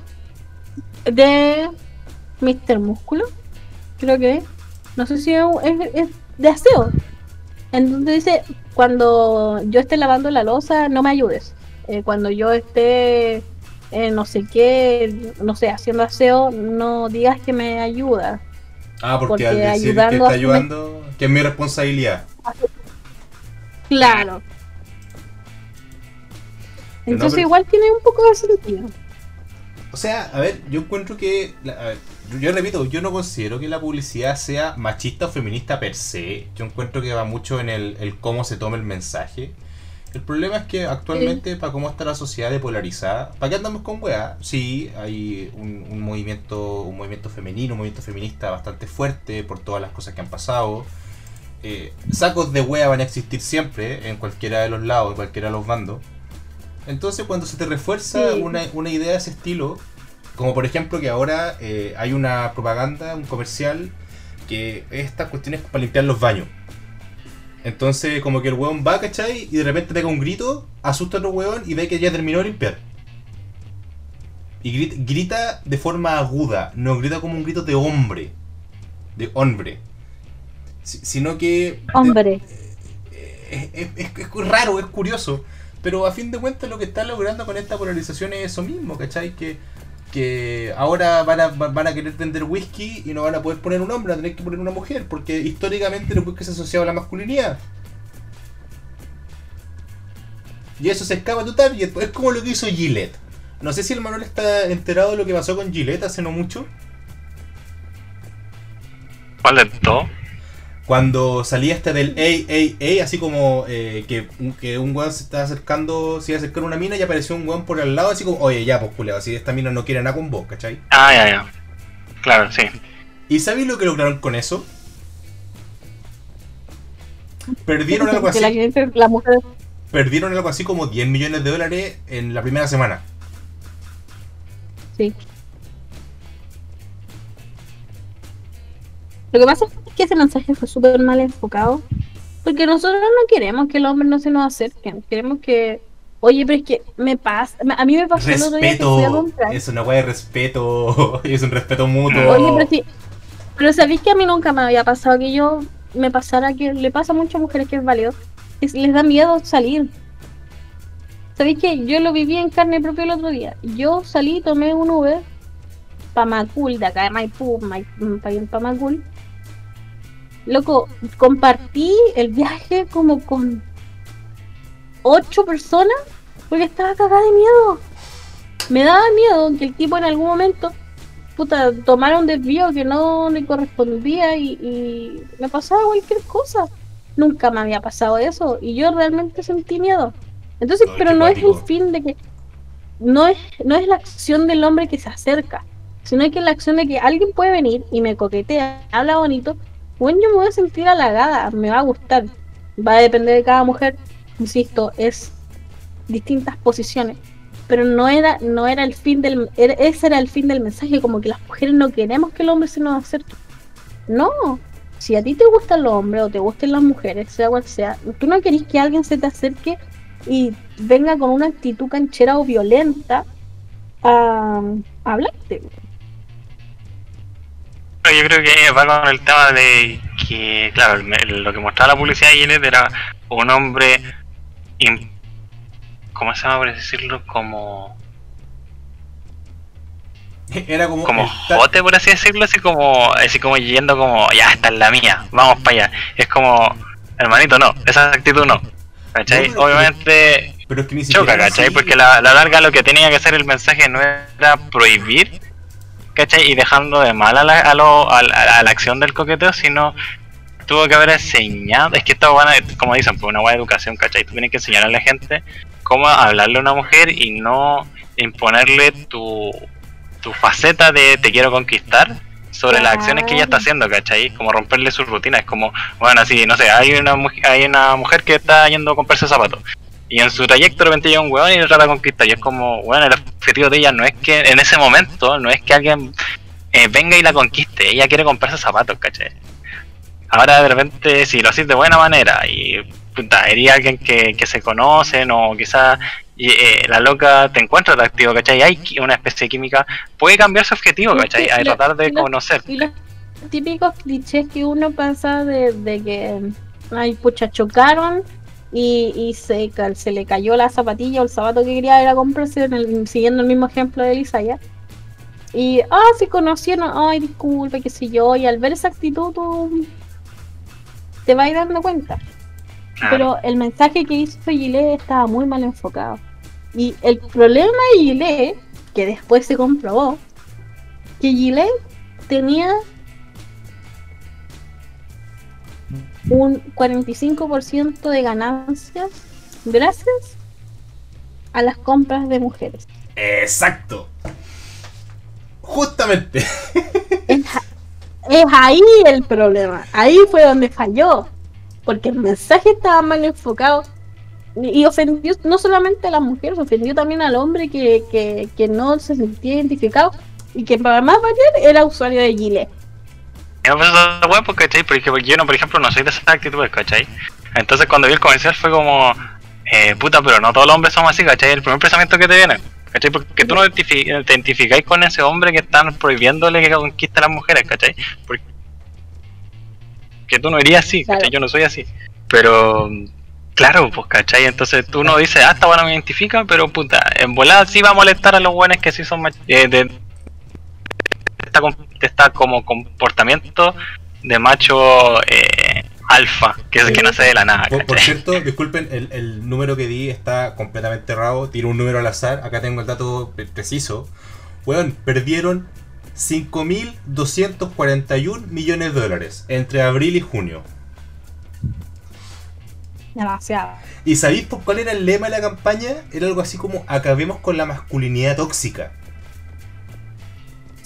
de Mr. Músculo, creo que no sé si es, un- es- es de aseo. En donde dice, cuando yo esté lavando la losa, no me ayudes. Eh, cuando yo esté, eh, no sé qué, no sé, haciendo aseo, no digas que me ayuda. Ah, porque, Porque al decir que está ayudando, que es mi responsabilidad. Claro. No, Entonces pero- igual tiene un poco de sentido. O sea, a ver, yo encuentro que. a ver, yo- repito, yo no considero que la publicidad sea machista o feminista per se. Yo encuentro que va mucho en el, el cómo se toma el mensaje. El problema es que actualmente, para cómo está la sociedad de polarizada, ¿para qué andamos con weá? Sí, hay un, un movimiento un movimiento femenino, un movimiento feminista bastante fuerte por todas las cosas que han pasado. Eh, sacos de wea van a existir siempre, en cualquiera de los lados, en cualquiera de los bandos. Entonces, cuando se te refuerza Sí. una, una idea de ese estilo, como por ejemplo que ahora eh, hay una propaganda, un comercial, que estas cuestiones para limpiar los baños. Entonces, como que el weón va, ¿cachai? Y de repente pega un grito, asusta a otro weón y ve que ya terminó de limpiar. Y grita, grita de forma aguda, no grita como un grito de hombre, de hombre. Si- sino que Hombre. es, es- es- es raro, es curioso. Pero a fin de cuentas lo que están logrando con esta polarización es eso mismo, ¿cachai? Que, que ahora van a, va- van a querer vender whisky y no van a poder poner un hombre, van a tener que poner una mujer, porque históricamente el whisky se asociaba a la masculinidad. Y eso se escapa target, pues, es como lo que hizo Gillette. No sé si el Manuel está enterado de lo que pasó con Gillette hace no mucho. ¿Cuál todo? Cuando salía este del AAA, así como eh, que, un- que un weón se estaba acercando, se iba a acercar a una mina y apareció un weón por al lado, así como, oye, ya, pues culeado, si esta mina no quiere nada con vos, ¿cachai? Ah, ya, ya. Claro, sí. ¿Y sabéis lo que lograron con eso? Perdieron algo Que la, así, gente- la mujer perdieron algo así como 10 millones de dólares en la primera semana. Sí. Lo que pasa es que ese mensaje fue súper mal enfocado. Porque nosotros no queremos que el hombre no se nos acerque. Queremos que. Oye, pero es que me pasa. A mí me pasó el otro día que fui a Respeto, es una weá de respeto, es un respeto mutuo. Oye, pero sí. Pero sabéis que a mí nunca me había pasado que yo me pasara que le pasa a muchas mujeres que es válido. es- les da miedo salir. ¿Sabéis que yo lo viví en carne propia el otro día? Yo salí, tomé un Uber para Macul, de acá de Maipú, para ir para Macul. Loco, compartí el viaje como con ocho personas porque estaba cagada de miedo. Me daba miedo que el tipo en algún momento puta, tomara un desvío que no le correspondía y, y me pasaba cualquier cosa. Nunca me había pasado eso y yo realmente sentí miedo. Entonces, pero no es el fin de que no es no es la acción del hombre que se acerca, sino que es la acción de que alguien puede venir y me coquetea, habla bonito, bueno, yo me voy a sentir halagada, me va a gustar. Va a depender de cada mujer, insisto, es distintas posiciones. Pero no era, no era el fin del, ese era el fin del mensaje, como que las mujeres no queremos que el hombre se nos acerque. No, si a ti te gustan los hombres o te gustan las mujeres, sea cual sea, tú no querés que alguien se te acerque y venga con una actitud canchera o violenta a, a hablarte. Yo creo que va con el tema de que, claro, lo que mostraba la publicidad de Gillette era un hombre, ¿cómo se llama por decirlo? Como, Era como. jote, por así decirlo, así como, así como yendo como, ya, esta es la mía, vamos para allá. Es como, hermanito, no, esa actitud no. ¿Cachai? No, pero- Obviamente Pero es que ni choca, ¿cachai? Porque la, la larga lo que tenía que hacer el mensaje no era prohibir, ¿cachai? Y dejando de mal a la, a lo- a la- a la acción del coqueteo, sino tuvo que haber enseñado, es que esto van como dicen, por una buena educación, ¿cachai? Tú tienes que enseñar a la gente cómo hablarle a una mujer y no imponerle tu, tu faceta de te quiero conquistar sobre las acciones que ella está haciendo, ¿cachai? Como romperle su rutina, es como, bueno, así, no sé, hay una, hay una mujer que está yendo a comprarse zapatos y en su trayecto de repente llega un weón y trata de conquistar y es como, bueno, el objetivo de ella no es que en ese momento, no es que alguien eh, venga y la conquiste, ella quiere comprarse zapatos, ¿cachai? Ahora de repente si lo haces de buena manera y puta, eres alguien que, que se conocen o quizás eh, la loca te encuentra atractivo, ¿cachai? Hay una especie de química, puede cambiar su objetivo, ¿cachai? A tratar de conocer. Y los típicos clichés que uno pasa de, de que, ay, pucha, chocaron y, y se, se le cayó la zapatilla o el zapato que quería era comprarse, en el- siguiendo el mismo ejemplo de Elisaya. Y, ah, se conocieron, ay, disculpa, qué sé yo, y al ver esa actitud tú te vas a ir dando cuenta. Pero el mensaje que hizo Gillette estaba muy mal enfocado. Y el problema de Gillette, que después se comprobó, que Gillette tenía un 45% de ganancias gracias a las compras de mujeres. Exacto. Justamente. Es, es ahí el problema. Ahí fue donde falló. Porque el mensaje estaba mal enfocado. Y y ofendió no solamente a las mujeres, ofendió también al hombre que, que, que no se sentía identificado. Y que para más variar era usuario de Gillette. No pasa esa pues, ¿cachai? Porque, yo, no, por ejemplo, no soy de esas actitudes, ¿cachai? Entonces, cuando vi el comercial fue como, eh, puta, pero no todos los hombres somos así, ¿cachai? El primer pensamiento que te viene, ¿cachai? Porque tú no te identificáis con ese hombre que están prohibiéndole que conquiste a las mujeres, ¿cachai? Porque que tú no irías así, ¿cachai? Claro. Yo no soy así. Pero, claro, pues, ¿cachai? Entonces tú no dices, ah, esta buena me identifica, pero puta, en volada sí va a molestar a los buenos que sí son eh, de, de esta, com- de esta como comportamiento de macho eh, alfa, que es el que nace de la nada, Por, cierto, disculpen, el, el número que di está completamente errado. Tiro un número al azar. Acá tengo el dato pre- preciso. Weón, perdieron 5.241 millones de dólares entre abril y junio. Demasiado. ¿Y sabéis por cuál era el lema de la campaña? Era algo así como acabemos con la masculinidad tóxica.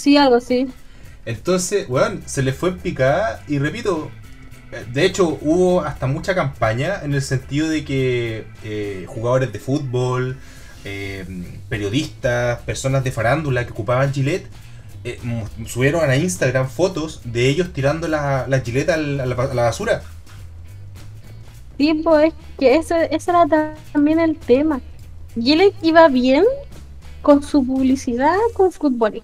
Sí, algo así. Entonces, weón, se le fue en picada y repito, de hecho hubo hasta mucha campaña en el sentido de que eh, jugadores de fútbol, eh, periodistas, personas de farándula que ocupaban Gillette, eh, subieron a Instagram fotos de ellos tirando la, la Gillette a la, a la basura. Sí, pues es que ese, ese era ta- también el tema. Gillette iba bien con su publicidad con fútbol.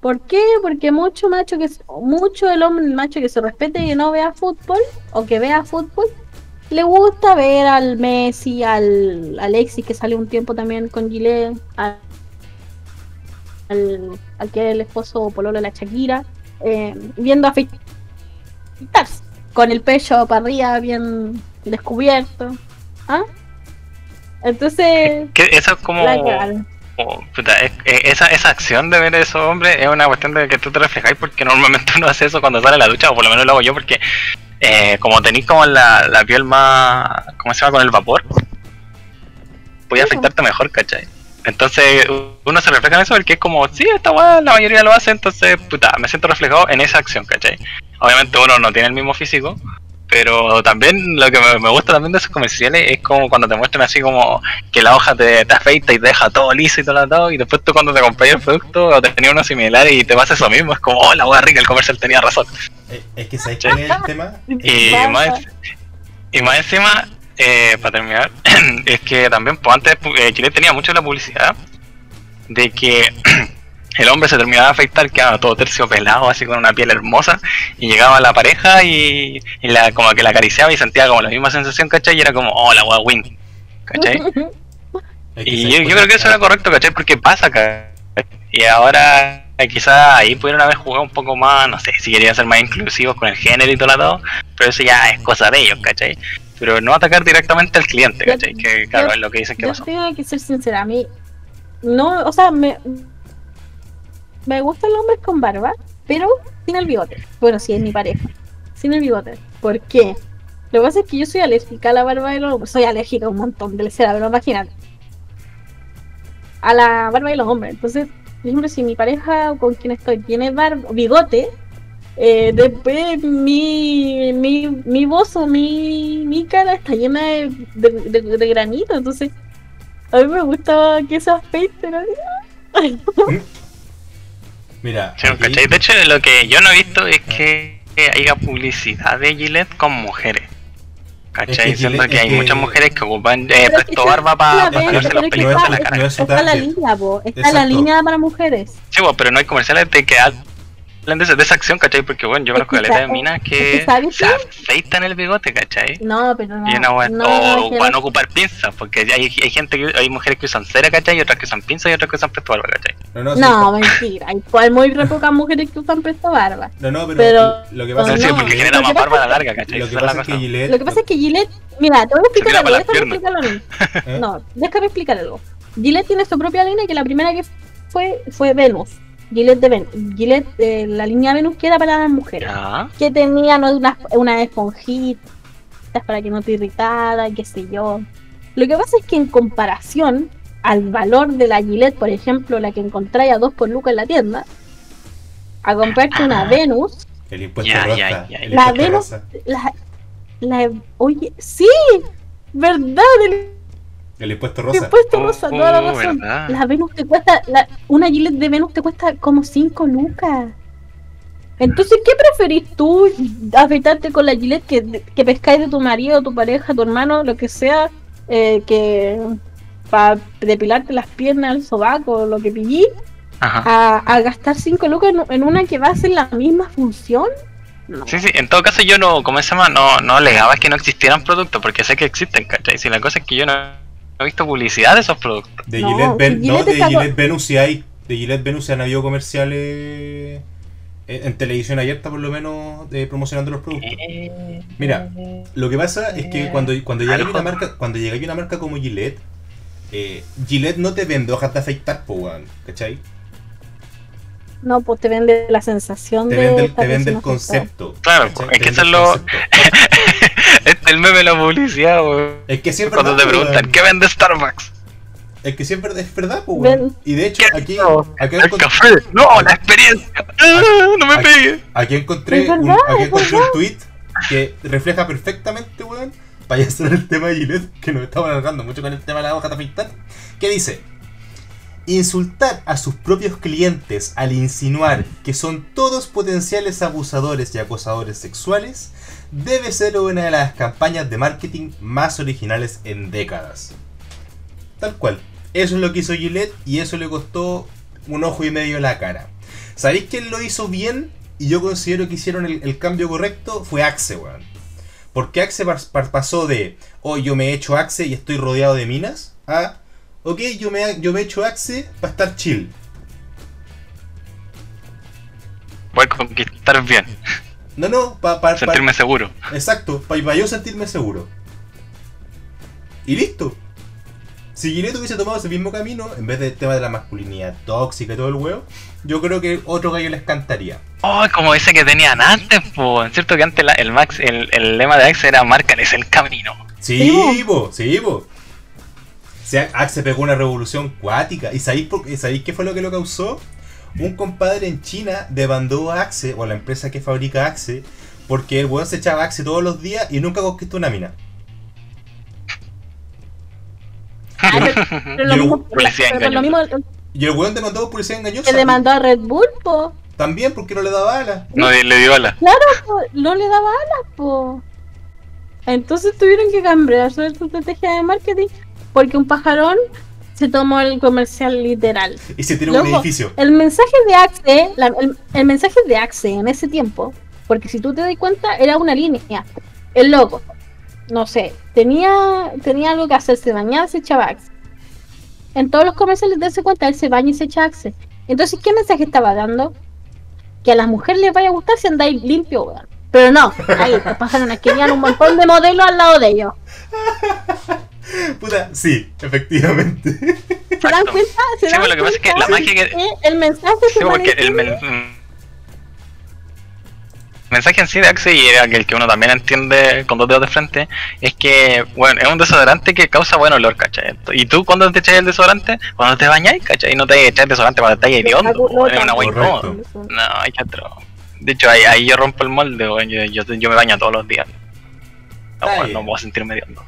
¿Por qué? Porque mucho macho que mucho el hombre macho que se respete y que no vea fútbol o que vea fútbol le gusta ver al Messi, al Alexis que sale un tiempo también con Gillette, al, al, al que es el esposo o pololo de la Shakira, eh, viendo afeitarse con el pecho para arriba bien descubierto. ¿Ah? Entonces, Que eso es como. Como, puta, es- es- esa, esa acción de ver a esos hombres es una cuestión de que tú te reflejáis porque normalmente uno hace eso cuando sale a la ducha, o por lo menos lo hago yo porque eh, como tenéis como la, la piel más, ¿cómo se llama? Con el vapor, puede afectarte mejor, ¿cachai? Entonces uno se refleja en eso porque es como, sí, esta weá la mayoría lo hace, entonces, puta, me siento reflejado en esa acción, ¿cachai? Obviamente uno no tiene el mismo físico, pero también lo que me, me gusta también de esos comerciales es como cuando te muestran así como que la hoja te, te afeita y te deja todo liso y todo todo y después tú cuando te compras el producto o te tenías uno similar y te pasa eso mismo, es como, oh, la hueá rica, el comercial tenía razón. Eh, Es que ¿sabes cuál es el tema? Y más, y más encima, eh, para terminar, es que también pues, antes eh, Chile tenía mucho la publicidad de que el hombre se terminaba de afeitar, quedaba todo terciopelado, así con una piel hermosa, y llegaba la pareja y, y la, como que la acariciaba y sentía como la misma sensación, ¿cachai? Y era como, oh, la wea win, ¿cachai? Y ¿sabes yo, creo que eso era correcto, ¿cachai? Porque pasa acá. Y ahora eh, quizás ahí pudieron haber jugado un poco más, no sé, si querían ser más inclusivos con el género y todo lo pero eso ya es cosa de ellos, ¿cachai? Pero no atacar directamente al cliente, ¿cachai? Que claro, yo- es lo que dicen que Yo pasó. tengo que ser sincera, a mí no, o sea, me me gustan los hombres con barba, pero sin el bigote. Bueno, si es mi pareja, sin el bigote. ¿Por qué? Lo que pasa es que yo soy alérgica a la barba de los hombres, soy alérgica a un montón de cera, pero imagínate. A la barba de los hombres. Entonces, por ejemplo, si mi pareja con quien estoy tiene barba, bigote, eh, después mi, mi, mi voz o mi, mi cara está llena de, de, granito, entonces a mí me gusta que se afeiten así. Mira, Sí, aquí- ¿cachai? De hecho, lo que yo no he visto es que haya publicidad de Gillette con mujeres. ¿Cachai? Es que Siendo Gillette- que es hay que- muchas mujeres que ocupan eh, presto barba para ponerse los pelitos en la cara. no Está la línea, po, está la línea para mujeres. Sí, bueno, pero no hay comerciales de que hablan de, esa- de esa acción, ¿cachai? Porque bueno, yo conozco caleta de minas que que ¿sabes se afeitan el bigote, ¿cachai? No, pero no. y una wea- no, o van a no- ocupar pinzas, porque hay, hay gente que, hay mujeres que usan cera, ¿cachai? Y otras que usan pinzas y otras que usan presto barba, ¿cachai? No, no, sí, No, mentira. Hay, muy re pocas mujeres que usan presto barba. no, no, pero, pero- lo que pasa es no. que porque genera más barba a la larga, ¿cachai? lo que pasa es que. Gillette Lo que pasa es que Gillette, mira, te voy a explicar algo, déjame piernas. explicarlo a mí. ¿eh? No, déjame explicar algo. Gillette tiene su propia línea que la primera que fue fue Venus. Gillette de Venus. Gillette, eh, la línea Venus que era para las mujeres. Ya. Que tenía ¿no? unas una esponjitas para que no te irritara, qué sé yo. Lo que pasa es que en comparación al valor de la Gillette, por ejemplo, la que encontráis a 2 por lucas en la tienda, a comprarte una Ah. Venus, El impuesto rosa. el La impuesto Venus- rosa. la, la oye, sí, verdad, el El impuesto rosa. impuesto rosa, toda la Oh, razón. verdad. La Venus te cuesta, la, una Gillette de Venus te cuesta como 5 lucas. Entonces, ¿qué preferís tú? ¿Afeitarte con la Gillette que, que pescáis de tu marido, tu pareja, tu hermano, lo que sea? eh, que para depilarte las piernas, el sobaco, lo que pillí, Ajá. a, a gastar 5 lucas en, en una que va a hacer la misma función? No. Sí, sí, en todo caso yo no, ¿cómo se llama? No, no alegaba que no existieran productos, porque sé que existen, ¿cachai? Si la cosa es que yo no he visto publicidad de esos productos. De No, Gillette, si no, de está con- Gillette Venus sí hay. De Gillette Venus sí han habido comerciales en, en televisión abierta, por lo menos, de, promocionando los productos. Mira, lo que pasa es que cuando, cuando llega una marca, cuando llega una marca como Gillette, eh, Gillette no te vende hojas de afeitar, po, ¿cachai? No, pues te vende la sensación Te de. vende, te vende el concepto. Claro, ¿cachai? es que eso es lo- es el meme de la publicidad, weón. Es que siempre Cuando te preguntan, ¿qué vende Starbucks? Es que siempre es verdad, Ven- weón. Y de hecho, ¿Qué aquí, no? aquí, El encont- café, no, la experiencia. Ah, no me pegues. aquí encontré, un, aquí encontré un tweet que refleja perfectamente, weón, para ya hacer el tema de Gillette, que nos estamos alargando mucho con el tema de la hoja de afeitar, que dice, insultar a sus propios clientes al insinuar que son todos potenciales abusadores y acosadores sexuales debe ser una de las campañas de marketing más originales en décadas. Tal cual. Eso es lo que hizo Gillette y eso le costó un ojo y medio la cara. ¿Sabéis quién lo hizo bien? Y yo considero que hicieron el, el cambio correcto. Fue Axe, weón. Porque Axe pas- pas- pasó de, oh, yo me he hecho Axe y estoy rodeado de minas, a, ok, yo me, yo me he hecho Axe para estar chill. Voy a conquistar bien, No, no, para... Pa, pa- sentirme seguro. exacto, para yo sentirme seguro. Y listo. Si Gillette hubiese tomado ese mismo camino, en vez del tema de la masculinidad tóxica y todo el huevo, yo creo que otro gallo les cantaría. Oh, como ese que tenían antes, pues. Cierto que antes la- el Max, el, el lema de Axe era márcales el camino. Sí, po, sí, po. O sea, Axe pegó una revolución cuática. ¿Y sabéis, por- sabéis qué fue lo que lo causó? Un compadre en China demandó a Axe, o a la empresa que fabrica Axe, porque el weón se echaba Axe todos los días y nunca conquistó una mina. Ah, pero, lo mismo, Y el weón demandó por publicidad engañosa. que demandó a Red Bull, po. También porque no le daba alas. No le, le dio ala. Claro, po, no le daba alas, po. Entonces tuvieron que cambiar su estrategia de marketing porque un pajarón se tomó el comercial literal. Y se tiró un edificio. El mensaje de Axe, la- el, el mensaje de Axe en ese tiempo, porque si tú te das cuenta, era una línea. El loco, no sé, tenía, tenía algo que hacer, se bañaba, se echaba Axe. En todos los comerciales de ese cuenta, él se baña y se echa Axe. Entonces, ¿qué mensaje estaba dando? Que a las mujeres les vaya a gustar si andáis limpio, weón. Pero no, ahí los pajarones querían un montón de modelos al lado de ellos. Puta, sí, efectivamente. ¿Se dan cuenta? ¿Se Sí, dan pues, lo que pasa es que cuenta? la magia que- Eh, el mensaje Sí, porque el, men- mensaje en sí de Axe y era el que uno también entiende con dos dedos de frente es que, bueno, es un desodorante que causa buen olor, ¿cachai? Y tú cuando te echas el desodorante, cuando te bañáis, ¿cachai? No te echas desodorante cuando estás hediondo, No, es una wey. No, hay que otro. De hecho, ahí, ahí yo rompo el molde, yo, yo, yo me baño todos los días. No, no puedo sentirme hediondo.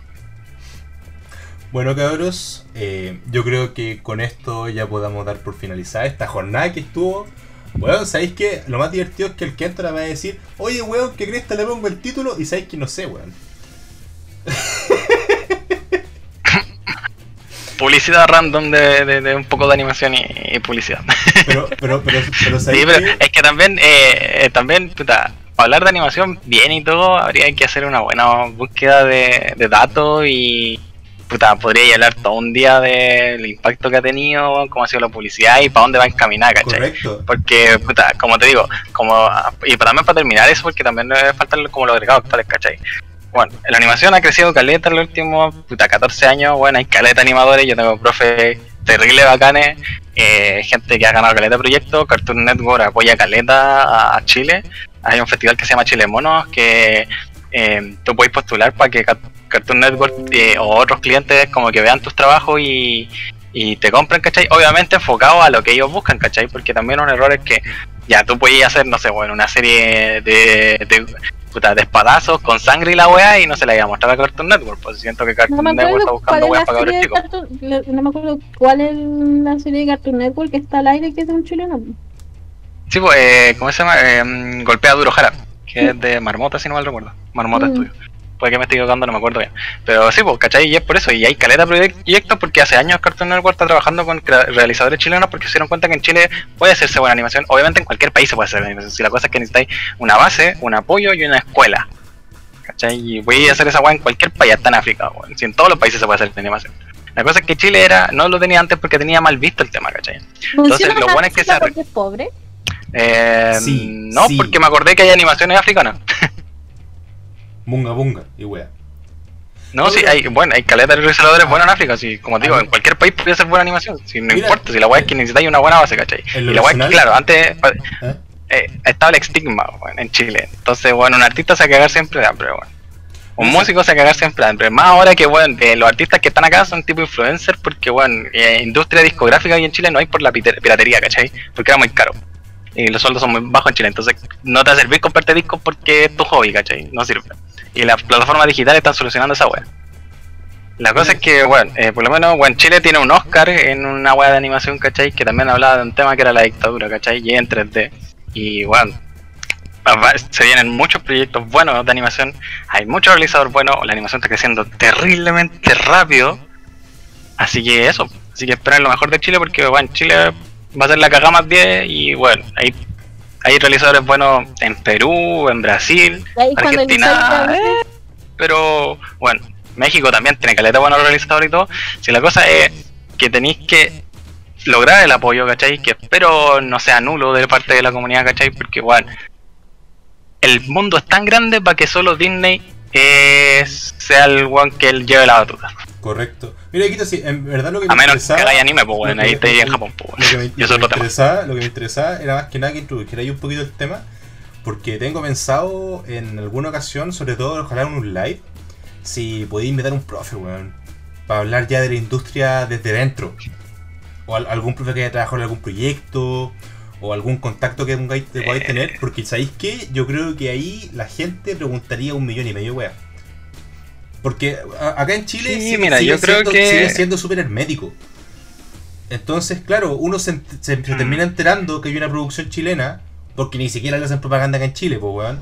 Bueno, cabros, eh, yo creo que con esto ya podamos dar por finalizada esta jornada que estuvo. Weón, ¿sabéis que Lo más divertido es que el que entra me va a decir, oye, weón, ¿qué crees que le pongo el título? Y sabéis que no sé, weón. Publicidad random de, de, de un poco de animación y, y publicidad. Pero, pero, pero, pero Sí, ¿sabéis pero es que también, eh, eh, también, puta, para hablar de animación bien y todo, habría que hacer una buena búsqueda de, de datos y, puta, podría hablar todo un día del impacto que ha tenido, cómo ha sido la publicidad y para dónde va encaminada, ¿cachai? Correcto. Porque, puta, como te digo, como y para también para terminar eso, porque también le faltan como los agregados actuales, ¿cachai? Bueno, la animación ha crecido caleta en los últimos, puta, 14 años, bueno, hay caleta animadores, yo tengo profe terrible bacanes, eh, gente que ha ganado caleta proyectos, Cartoon Network apoya caleta a, a Chile, hay un festival que se llama Chile Monos, que eh, tú puedes postular para que Ca- Cartoon Network eh, o otros clientes como que vean tus trabajos y, y te compren, ¿cachai? Obviamente enfocado a lo que ellos buscan, ¿cachai? Porque también un error es que ya tú puedes hacer, no sé, bueno, una serie de, puta, de espadazos con sangre y la weá y no se la iba a mostrar a Cartoon Network, pues siento que Cartoon Network está buscando weas para cabros chicos. Cartoon, no me acuerdo cuál es la serie de Cartoon Network que está al aire que es de un chileno. Sí, pues, eh, ¿cómo se llama? Eh, mm, Golpea Duro Jara, que es de Marmota, si no mal recuerdo. Marmota. Studio. Puede que me esté equivocando, no me acuerdo bien. Pero sí, pues, ¿cachai? Y es por eso. Y hay caleta proyectos porque hace años Cartoon Network está trabajando con realizadores chilenos porque se dieron cuenta que en Chile puede hacerse buena animación. Obviamente en cualquier país se puede hacer buena animación. Si la cosa es que necesitáis una base, un apoyo y una escuela. ¿Cachai? Y voy a hacer esa weá en cualquier país, hasta en África. weón. Si en todos los países se puede hacer animación. La cosa es que Chile era no lo tenía antes porque tenía mal visto el tema, ¿cachai? ¿Mencionas lo bueno es que se porque es pobre? Eh, Sí, no, sí. porque me acordé que hay animaciones africanas. Bunga bunga y wea. No, sí, hay, bueno, hay caletas de realizadores buenos en África, sí, como te digo, en cualquier país podría ser buena animación, si no Mira, importa, si la weá es que necesitáis una buena base, ¿cachai? Y la weá es que, claro, antes ¿Eh? eh, estaba el estigma en Chile, entonces, bueno, un artista se va a cagar siempre de hambre, bueno. Un músico se va a cagar siempre de hambre, más ahora que, bueno, eh, los artistas que están acá son tipo influencers, porque, bueno, eh, industria discográfica aquí en Chile no hay por la piratería, ¿cachai? Porque era muy caro. Y los sueldos son muy bajos en Chile, entonces no te va a servir comprarte discos porque es tu hobby, ¿cachai? No sirve. Y las plataformas digitales están solucionando esa weá. La cosa es que, bueno, eh, por lo menos, bueno, Chile tiene un Oscar en una weá de animación, ¿cachai? Que también hablaba de un tema que era la dictadura, ¿cachai? Y en 3D. Y, bueno, va- se vienen muchos proyectos buenos de animación. Hay muchos realizadores buenos. La animación está creciendo terriblemente rápido. Así que eso. Así que esperen lo mejor de Chile porque, bueno, Chile va a ser la cagada más 10. Y, bueno, hay, hay realizadores buenos en Perú, en Brasil, Argentina. eh, pero, bueno, México también tiene caleta buenos realizadores y todo. Si la cosa es que tenéis que lograr el apoyo, ¿cachai? Que espero no sea nulo de parte de la comunidad, ¿cachai? Porque, bueno, el mundo es tan grande para que solo Disney eh, sea el one que él lleve la batuta. Correcto. Mira, Quito, sí, en verdad lo que A me menos que interesaba... anime, pues bueno, que- ahí te en Japón, pues Lo que me, lo que interesaba, lo que me interesaba era más que nada que introdujera un poquito el tema, porque tengo pensado en alguna ocasión, sobre todo ojalá en un live, si podéis invitar a un profe, weón, para hablar ya de la industria desde dentro. O al- algún profe que haya trabajado en algún proyecto, o algún contacto que que podáis Eh. tener, porque ¿sabéis qué? Yo creo que ahí la gente preguntaría un millón y medio, weón. Porque acá en Chile Sí, sigue- mira, sigue yo creo siendo, que- sigue siendo súper hermético. Entonces, claro, uno se, ent- se- se Mm. termina enterando que hay una producción chilena, porque ni siquiera le hacen propaganda acá en Chile, pues weón.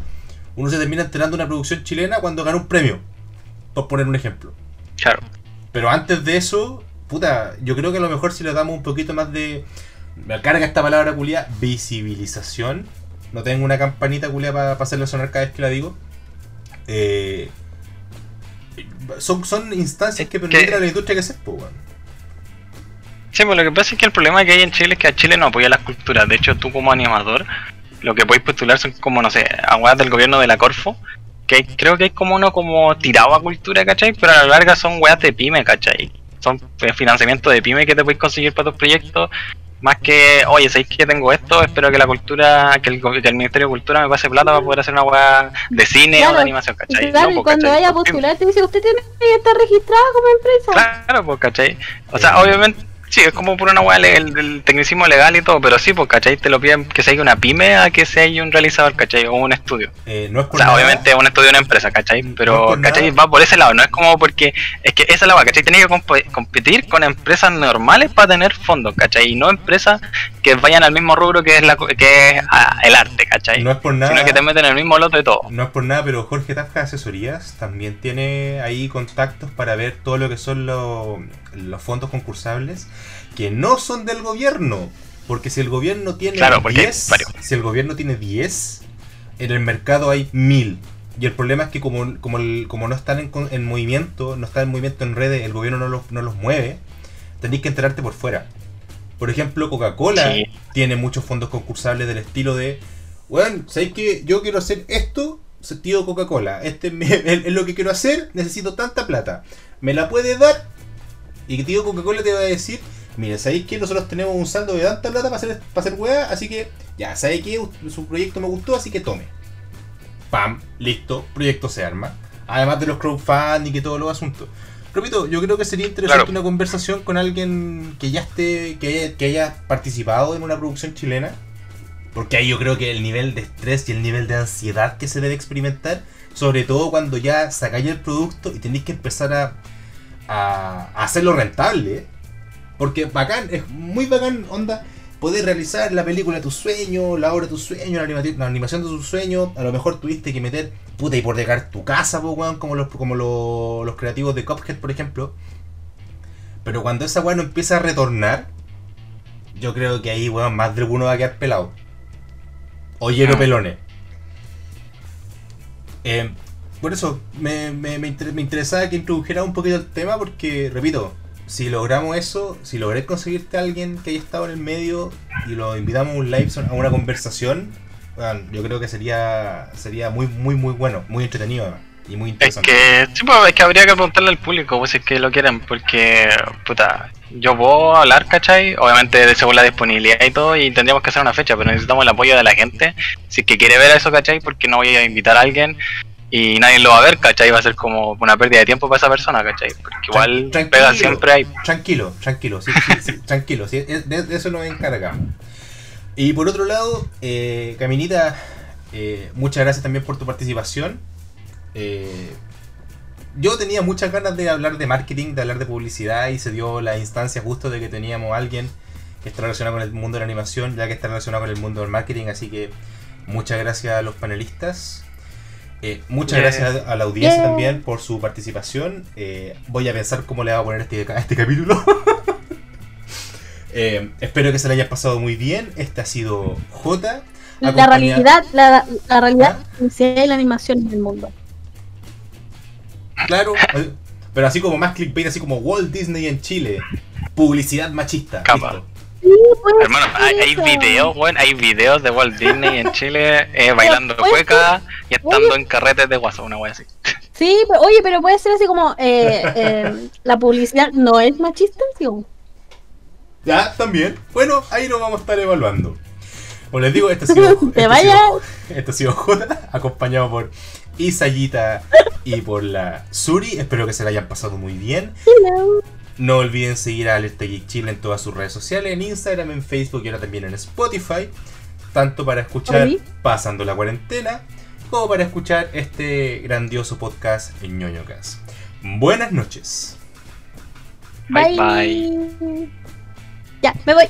Uno se termina enterando de una producción chilena cuando gana un premio, por poner un ejemplo. Claro. Pero antes de eso, puta, yo creo que a lo mejor si le damos un poquito más de. Me carga esta palabra culia, visibilización. No tengo una campanita culia para hacerlo sonar cada vez que la digo. Eh, son, son instancias Es que que- permiten a la industria que se weón. Sí, pues lo que pasa es que el problema que hay en Chile es que a Chile no apoya las culturas. De hecho, tú como animador, lo que puedes postular son como, no sé, aguas del gobierno de la Corfo, que hay- creo que hay como uno como tirado a cultura, ¿cachai? Pero a la larga son weas de pyme, ¿cachai? Son eh, financiamiento de pyme que te puedes conseguir para tus proyectos. Más que, oye, ¿sabéis que tengo esto? Espero que la cultura, que el, que el Ministerio de Cultura me pase plata para poder hacer una wea de cine o Claro, de animación, ¿cachai? Claro, No, y pues, cuando ¿cachai? vaya a postular te dice, usted tiene que estar registrado como empresa. Claro, pues, ¿cachai? O sea, Eh. obviamente, sí, es como por una weá el, el tecnicismo legal y todo, pero sí, pues, ¿cachai? Te lo piden que sea una pyme a que sea un realizador, ¿cachai? O un estudio. Eh, no es O sea, nada- obviamente un estudio de una empresa, ¿cachai? No Pero, por ¿cachai? nada. Va por ese lado, no es como porque, es que esa es la weá, ¿cachai? Tienes que comp- competir con empresas normales para tener fondos, ¿cachai? Y no empresas que vayan al mismo rubro que es, la, que es ah, el arte, ¿cachai? No es por nada. Sino que te meten en el mismo lote de todo. No es por nada, pero Jorge Tafka Asesorías también tiene ahí contactos para ver todo lo que son lo- los fondos concursables que no son del gobierno. Porque si el gobierno tiene Claro, porque hay 10, varios. si el gobierno tiene 10, en el mercado hay 1000. Y el problema es que como, como, el- como no están en, en movimiento, no están en movimiento en redes, el gobierno no los, no los mueve, tenéis que enterarte por fuera. Por ejemplo, Coca-Cola Sí. tiene muchos fondos concursables del estilo de, bueno, ¿sabéis que yo quiero hacer esto? Tío Coca-Cola, este es lo que quiero hacer, necesito tanta plata. ¿Me la puede dar? Y que tío Coca-Cola te va a decir, mire, ¿sabéis que nosotros tenemos un saldo de tanta plata para hacer, para hacer weá? Así que, ya, ¿sabéis que su proyecto me gustó? Así que tome. Pam, listo, proyecto se arma. Además de los crowdfunding y todos los asuntos. Repito, yo creo que sería interesante Claro. una conversación con alguien que ya esté, que haya, que haya participado en una producción chilena. Porque ahí yo creo que el nivel de estrés y el nivel de ansiedad que se debe experimentar, sobre todo cuando ya sacáis el producto y tenéis que empezar a, a, a hacerlo rentable. Porque bacán, es muy bacán, onda, poder realizar la película de tu sueño, la obra de tu sueño, la, la animación de tu sueño. A lo mejor tuviste que meter, puta, y por dejar tu casa, po, weón, como, los, como los, los creativos de Cuphead, por ejemplo. Pero cuando esa weón no empieza a retornar, yo creo que ahí, weón, más de uno va a quedar pelado. O lleno Ah. pelones. Eh, por eso, me, me, me, inter- me interesaba que introdujera un poquito el tema porque, repito, si logramos eso, si logré conseguirte a alguien que haya estado en el medio y lo invitamos a un live, a una conversación, bueno, yo creo que sería sería muy, muy, muy bueno, muy entretenido y muy Es interesante. que, sí, pues, es que habría que preguntarle al público pues, si es que lo quieren, porque, puta, yo puedo hablar, ¿cachai? Obviamente de según la disponibilidad y todo, y tendríamos que hacer una fecha, pero necesitamos el apoyo de la gente, si es que quiere ver eso, ¿cachai? Porque no voy a invitar a alguien y nadie lo va a ver, ¿cachai? Va a ser como una pérdida de tiempo para esa persona, ¿cachai? Porque igual Tranquilo. pega siempre ahí. Tranquilo, tranquilo, sí, sí, sí, tranquilo, sí, de, de eso nos encargamos. Y por otro lado, eh, Caminita, eh, muchas gracias también por tu participación. Eh, yo tenía muchas ganas de hablar de marketing, de hablar de publicidad y se dio la instancia justo de que teníamos a alguien que está relacionado con el mundo de la animación, ya que está relacionado con el mundo del marketing, así que muchas gracias a los panelistas. Eh, muchas Yeah. gracias a la audiencia Yeah. también por su participación. Eh, voy a pensar cómo le voy a poner este, a este capítulo. Eh, espero que se le haya pasado muy bien. Este ha sido J. La realidad, la, la realidad de la animación en el mundo. Claro, pero así como más clickbait, así como Walt Disney en Chile. Publicidad machista. Capa. listo. Sí, Hermano, hay, hay videos, weón, hay videos de Walt Disney en Chile eh, bailando pues, cueca y estando oye. en carretes de guaso, una wea así. Sí, pero- oye, pero puede ser así como eh, eh, la publicidad no es machista, ¿sí? Ya, también. Bueno, ahí lo vamos a estar evaluando. Como les digo, este ha sido, este vaya. sido- este ha sido J, acompañado por Isayita y por la Suri. Espero que se la hayan pasado muy bien. Hello. No olviden seguir a Alerta Geek Chile en todas sus redes sociales, en Instagram, en Facebook y ahora también en Spotify. Tanto para escuchar. Pasando la Cuarentena, como para escuchar este grandioso podcast en ñoñocas. Buenas noches. Bye, bye. Ya, me voy.